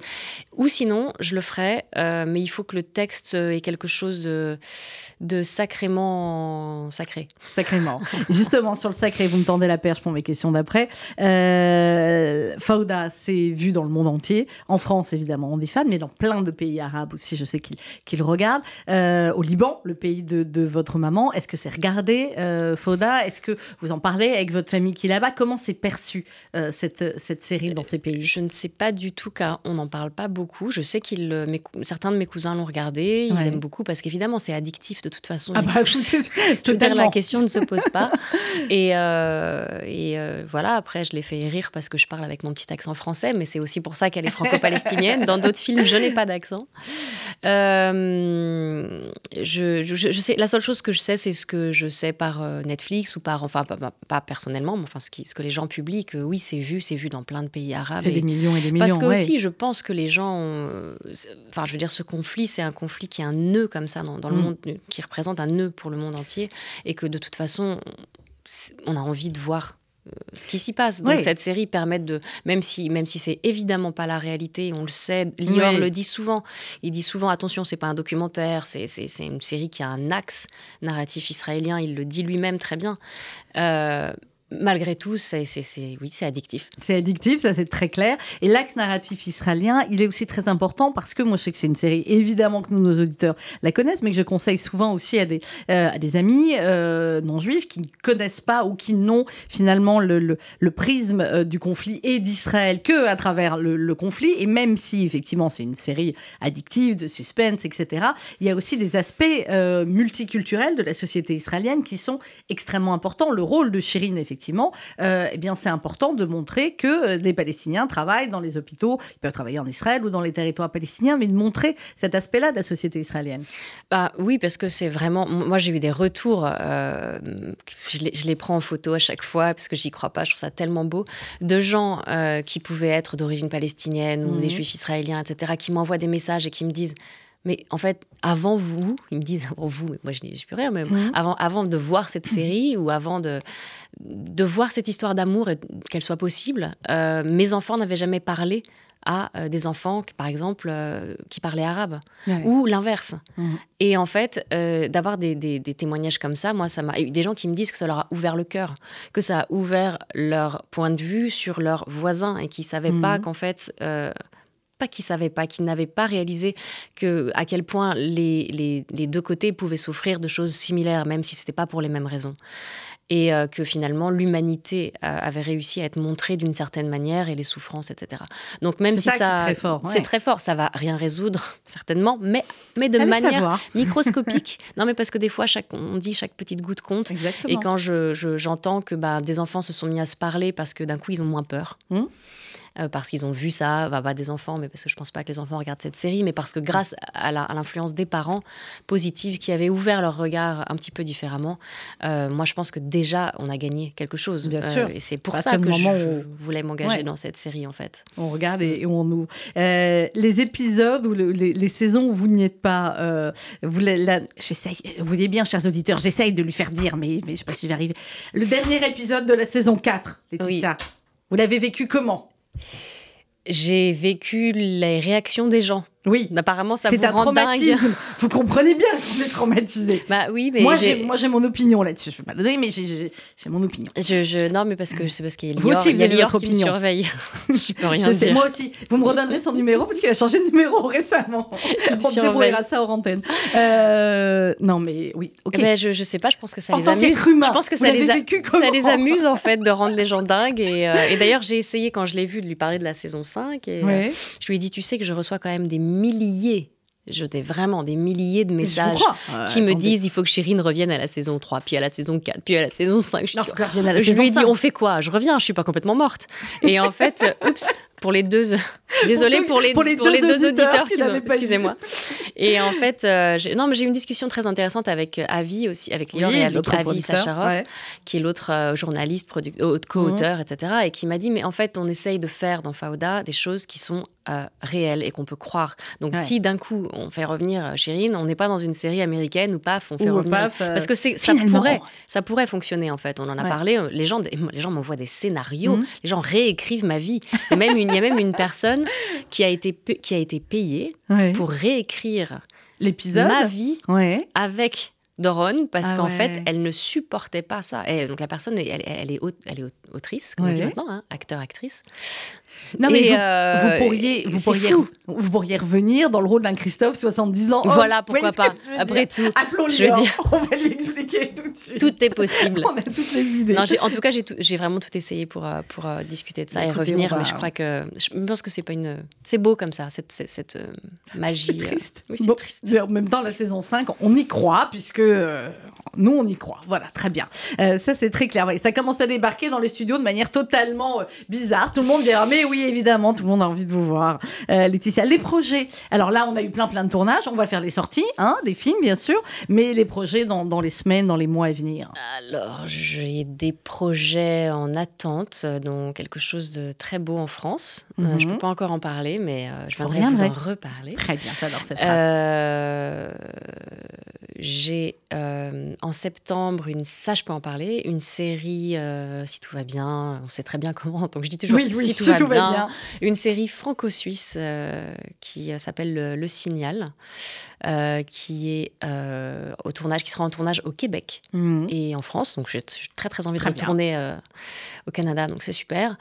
Ou sinon, je le ferai, euh, mais il faut que le texte ait quelque chose de, de sacrément sacré. Sacrément. Justement, sur le sacré, vous me tendez la perche pour mes questions d'après. Euh, Fauda, c'est vu dans le monde entier. En France, évidemment, on est fan, mais dans plein de pays arabes aussi, je sais qu'ils le regardent. Euh, au Liban, le pays de, de votre maman, est-ce que c'est regardé, euh, Fauda? Est-ce que vous en parlez avec votre famille qui est là-bas? Comment c'est perçu, euh, cette, cette série dans ces pays? Je ne sais pas du tout car on n'en parle pas beaucoup. Je sais que certains de mes cousins l'ont regardé, ils Ouais. aiment beaucoup parce qu'évidemment c'est addictif de toute façon. Ah bah, couches. je veux dire, la question ne se pose pas. et euh, et euh, voilà, après, je l'ai fait rire parce que je parle avec mon petit accent français, mais c'est aussi pour ça qu'elle est franco-palestinienne. Dans d'autres films, je n'ai pas d'accent. Euh, je, je, je sais, la seule chose que je sais, c'est ce que je sais par euh, Netflix ou par, enfin, pas, personnellement, mais enfin, ce, qui, ce que les gens publient, que oui, c'est vu, c'est vu dans plein de pays arabes. C'est des millions et des millions. parce que ouais. aussi, je pense que les gens, euh, enfin, je veux dire, ce conflit, c'est un conflit qui est un nœud comme ça dans, dans le Mm. monde, qui représente un nœud pour le monde entier, et que de toute façon, on a envie de voir ce qui s'y passe. Donc Oui. cette série permet de, même si, même si c'est évidemment pas la réalité, on le sait, Lior Oui. le dit souvent. Il dit souvent, attention, c'est pas un documentaire, c'est une série qui a un axe narratif israélien. Il le dit lui-même très bien. Euh, malgré tout, c'est, oui, c'est addictif. C'est addictif, ça c'est très clair. Et l'axe narratif israélien, il est aussi très important parce que moi je sais que c'est une série, évidemment que nos auditeurs la connaissent, mais que je conseille souvent aussi à des, euh, à des amis euh, non juifs qui ne connaissent pas ou qui n'ont finalement le, le, prisme euh, du conflit et d'Israël que à travers le, le conflit. Et même si effectivement c'est une série addictive, de suspense, etc., il y a aussi des aspects multiculturels de la société israélienne qui sont extrêmement importants. Le rôle de Shirin, effectivement, euh, eh bien, c'est important de montrer que euh, les Palestiniens travaillent dans les hôpitaux, ils peuvent travailler en Israël ou dans les territoires palestiniens, mais de montrer cet aspect-là de la société israélienne. Bah oui, parce que c'est vraiment. Moi, j'ai eu des retours. euh, je, les, je les prends en photo à chaque fois parce que j'y crois pas. Je trouve ça tellement beau de gens euh, qui pouvaient être d'origine palestinienne ou Mhm. des juifs israéliens, etc., qui m'envoient des messages et qui me disent. Mais en fait, avant vous, ils me disent avant vous, mais moi je n'y je peux rien, mais Mhm. avant, avant de voir cette série ou avant de, de voir cette histoire d'amour et qu'elle soit possible, euh, mes enfants n'avaient jamais parlé à euh, des enfants, par exemple, euh, qui parlaient arabe ou l'inverse. Mhm. Et en fait, d'avoir des, des- des témoignages comme ça, moi, ça m'a. il y a eu Des gens qui me disent que ça leur a ouvert le cœur, que ça a ouvert leur point de vue sur leurs voisins et qui savaient pas Mhm. qu'en fait. Pas qu'ils savaient pas, qu'ils n'avaient pas réalisé que à quel point les, les, les deux côtés pouvaient souffrir de choses similaires, même si c'était pas pour les mêmes raisons. Et euh, que finalement l'humanité euh, avait réussi à être montrée d'une certaine manière et les souffrances, etc. Donc même si ça très fort, c'est très fort, ça va rien résoudre certainement, mais mais de Allez manière savoir. microscopique. non, mais parce que des fois, chaque, on dit chaque petite goutte compte. Exactement. Et quand je- je- j'entends que bah, des enfants se sont mis à se parler parce que d'un coup, ils ont moins peur. Mhm. Euh, parce qu'ils ont vu ça, bah, pas des enfants, mais parce que je pense pas que les enfants regardent cette série, mais parce que grâce à l'influence des parents positive qui avaient ouvert leur regard un petit peu différemment, euh, moi je pense que déjà on a gagné quelque chose. Bien Euh, sûr. Et c'est pour Parce ça que je, je où- voulais m'engager Ouais. dans cette série en fait. On regarde et, et on ouvre. Les épisodes ou le- les, les saisons où vous n'y êtes pas, vous, la- j'essaye, vous voyez bien, chers auditeurs, j'essaye de lui faire dire, mais, mais je sais pas si j'y vais arriver. Le dernier épisode de la saison 4, Laetitia, vous l'avez vécu comment? J'ai vécu les réactions des gens. Oui, Apparemment, ça c'est vous un rend dingue. Vous comprenez bien qu'on est traumatisé. Bah oui, mais Moi, j'ai- j'ai moi, j'ai mon opinion là-dessus. Je ne vais pas donner, mais j'ai- mon opinion. Je, je- non, mais parce que c'est parce qu'il y a Vous Lior, aussi, il vous y a Lior votre qui me opinion. surveille. je peux rien Je sais, dire. moi aussi. Vous me redonnerez son numéro parce qu'il a changé de numéro récemment. Me On débrouillera ça hors antenne. Euh, non, mais oui, ok. Eh ben, je, je sais pas, je pense que ça En les amuse. je pense que vous ça les, a- ça les amuse en fait de rendre les gens dingues. Et, euh, et d'ailleurs, j'ai essayé quand je l'ai vu de lui parler de la saison 5 et euh, je lui ai dit Tu sais que je reçois quand même des milliers, je n'ai vraiment des milliers de messages crois. Euh, qui me attendez. disent il faut que Chirine revienne à la saison 3, puis à la saison 4, puis à la saison 5. Je, Non, dis, faut qu'elle revienne à la je saison lui ai dit cinq. on fait quoi? Je reviens, je suis pas complètement morte. Et en fait, oups, pour les deux, désolée pour, les, pour les pour les deux deux auditeurs auditeurs qui excusez-moi. Et en fait, euh, j'ai- non, mais j'ai eu une discussion très intéressante avec euh, Avi aussi, avec Lior Oui, et avec Avi Sacharov, ouais. qui est l'autre euh, journaliste, produc- co-auteur, etc. Et qui m'a dit, mais en fait, on essaye de faire dans Fauda des choses qui sont euh, réelles et qu'on peut croire. Donc Ouais. si d'un coup on fait revenir Chirine, on n'est pas dans une série américaine où paf, on fait Ou, revenir. paf, euh, Parce que c'est- ça pourrait, ça pourrait fonctionner en fait. On en a Ouais. parlé. Les gens, les gens m'envoient des scénarios. Mhm. Les gens réécrivent ma vie. Et même il y a même une personne qui a été qui a été payée Ouais. pour réécrire l'épisode. ma vie Ouais. avec Doron parce Ah qu'en ouais. fait, elle ne supportait pas ça. Elle, donc la personne, elle, elle- est, elle est aut- autrice, comme on dit maintenant, hein, acteur, actrice. Non, mais vous, euh, vous pourriez, vous, c'est pourriez, fou. vous pourriez revenir dans le rôle d'un Christophe, 70 ans. Voilà, vous voyez pourquoi pas. Après tout, je veux Léon, dire- On va l'expliquer tout de suite. tout est possible. On a toutes les idées. Non, en tout cas, j'ai vraiment tout essayé pour, euh, pour euh, discuter de ça Bah, et revenir. va- Mais je crois que je pense que c'est pas une. C'est beau comme ça, cette, cette, cette, euh, magie. C'est triste. Oui, Bon, triste. En même temps, la saison 5, on y croit, puisque euh, nous, on y croit. Voilà, très bien. Ça, c'est très clair. Ouais, ça commence à débarquer dans les studios de manière totalement bizarre. Tout le monde dira, mais oui, évidemment, tout le monde a envie de vous voir. Euh, Laetitia, les projets. Alors là, on a eu plein, plein de tournages. On va faire les sorties, hein, des films, bien sûr, mais les projets dans, dans les semaines, dans les mois à venir. Alors, j'ai des projets en attente, dont quelque chose de très beau en France. Euh, je Mhm. peux pas encore en parler, mais euh, je viendrai vous en reparler. Très bien, ça, alors, cette phrase. J'ai en septembre une, ça je peux en parler, une série si tout va bien, on sait très bien comment, donc je dis toujours Oui, oui, si tout, si va, tout va bien, bien. une série franco-suisse euh, qui euh, s'appelle le, Le Signal, euh, qui est euh, au tournage, qui sera en tournage au Québec Mhm. et en France. Donc j'ai très très envie Très de retourner euh, au Canada, donc c'est super.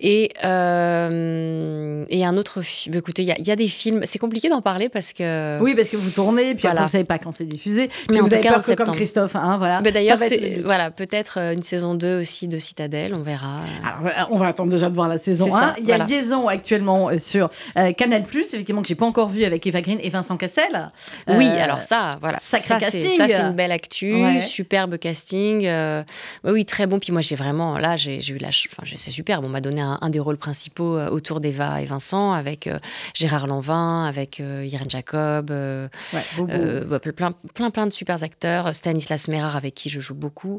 Et, euh, et un autre film. Écoutez, il y, a- il y a des films. C'est compliqué d'en parler parce que. Oui, parce que vous tournez, puis Voilà. après, vous savez pas quand c'est diffusé. Puis Mais en vous tout avez cas, peur en que comme. Christophe, hein, voilà. Mais D'ailleurs, être voilà, peut-être une saison 2 aussi de Citadelle, on verra. Alors, on va attendre déjà de voir la saison C'est 1. ça, Il y a voilà. Liaison actuellement sur Canal+, effectivement, que j'ai pas encore vu avec Eva Green et Vincent Cassel. Oui, Euh, alors ça, voilà, ça c'est casting. ça c'est une belle actu, Ouais. superbe casting, euh, bah oui très bon. Puis moi j'ai vraiment là j'ai eu la, enfin c'est superbe. On m'a donné un, un des rôles principaux euh, autour d'Eva et Vincent avec euh, Gérard Lanvin, avec Irène Jacob, Ouais, bah, plein plein plein de super acteurs. Stanislas Mérard avec qui je joue beaucoup.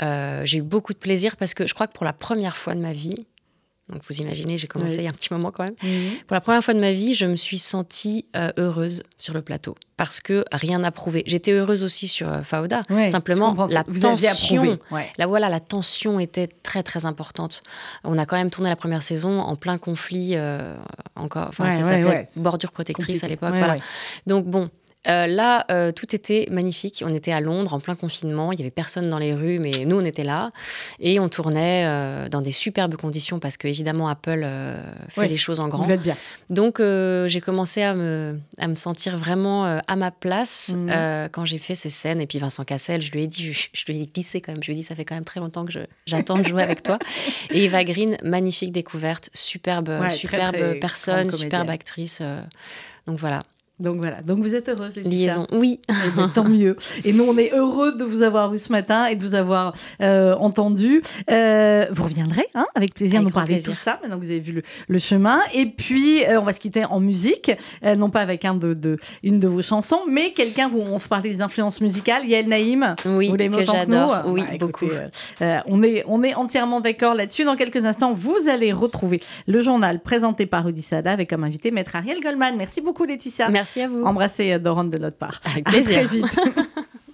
J'ai eu beaucoup de plaisir parce que je crois que pour la première fois de ma vie. Donc vous imaginez, j'ai commencé Oui. il y a un petit moment quand même. Pour la première fois de ma vie, je me suis sentie euh, heureuse sur le plateau parce que rien n'a prouvé. J'étais heureuse aussi sur euh, je Simplement, la vous tension. Ouais. Là, voilà, la tension était très, très importante. On a quand même tourné la première saison en plein conflit, euh, encore. Enfin, Ouais, ça s'appelait ouais. bordure protectrice Compliqué. à l'époque. Voilà. Donc, bon. Euh, là, euh, tout était magnifique. On était à Londres en plein confinement. Il y avait personne dans les rues, mais nous, on était là. Et on tournait euh, dans des superbes conditions parce que, évidemment, Apple fait les choses en grand. Vous êtes bien. Donc, j'ai commencé à me, à me sentir vraiment à ma place Mhm. quand j'ai fait ces scènes. Et puis, Vincent Cassel, je lui ai dit, je, je lui ai glissé quand même. Je lui ai dit, ça fait quand même très longtemps que j'attends de jouer avec toi. Et Eva Green, magnifique découverte, superbe, Ouais, superbe très personne, superbe actrice. donc voilà, Donc voilà. Donc vous êtes heureuse, Laetitia liaison. Oui, Eh ben, tant mieux. Et nous, on est heureux de vous avoir eu ce matin et de vous avoir euh, entendu. Euh, vous reviendrez, hein, avec plaisir, Avec nous parler de tout ça, maintenant que vous avez vu le, le chemin. Et puis, euh, on va se quitter en musique, euh, non pas avec un de, de- une de vos chansons, mais quelqu'un, vous, on parlait des influences musicales, Yael Naïm. oui, vous que autant que nous j'adore. Oui, Bah, beaucoup. euh, euh, on, est, on est entièrement d'accord là-dessus. Dans quelques instants, vous allez retrouver le journal présenté par Rudy Sada avec comme invité Maître Ariel Goldman. Merci beaucoup, Laetitia. Merci à vous. Embrassez euh, Doron de notre part. Avec À plaisir. très vite.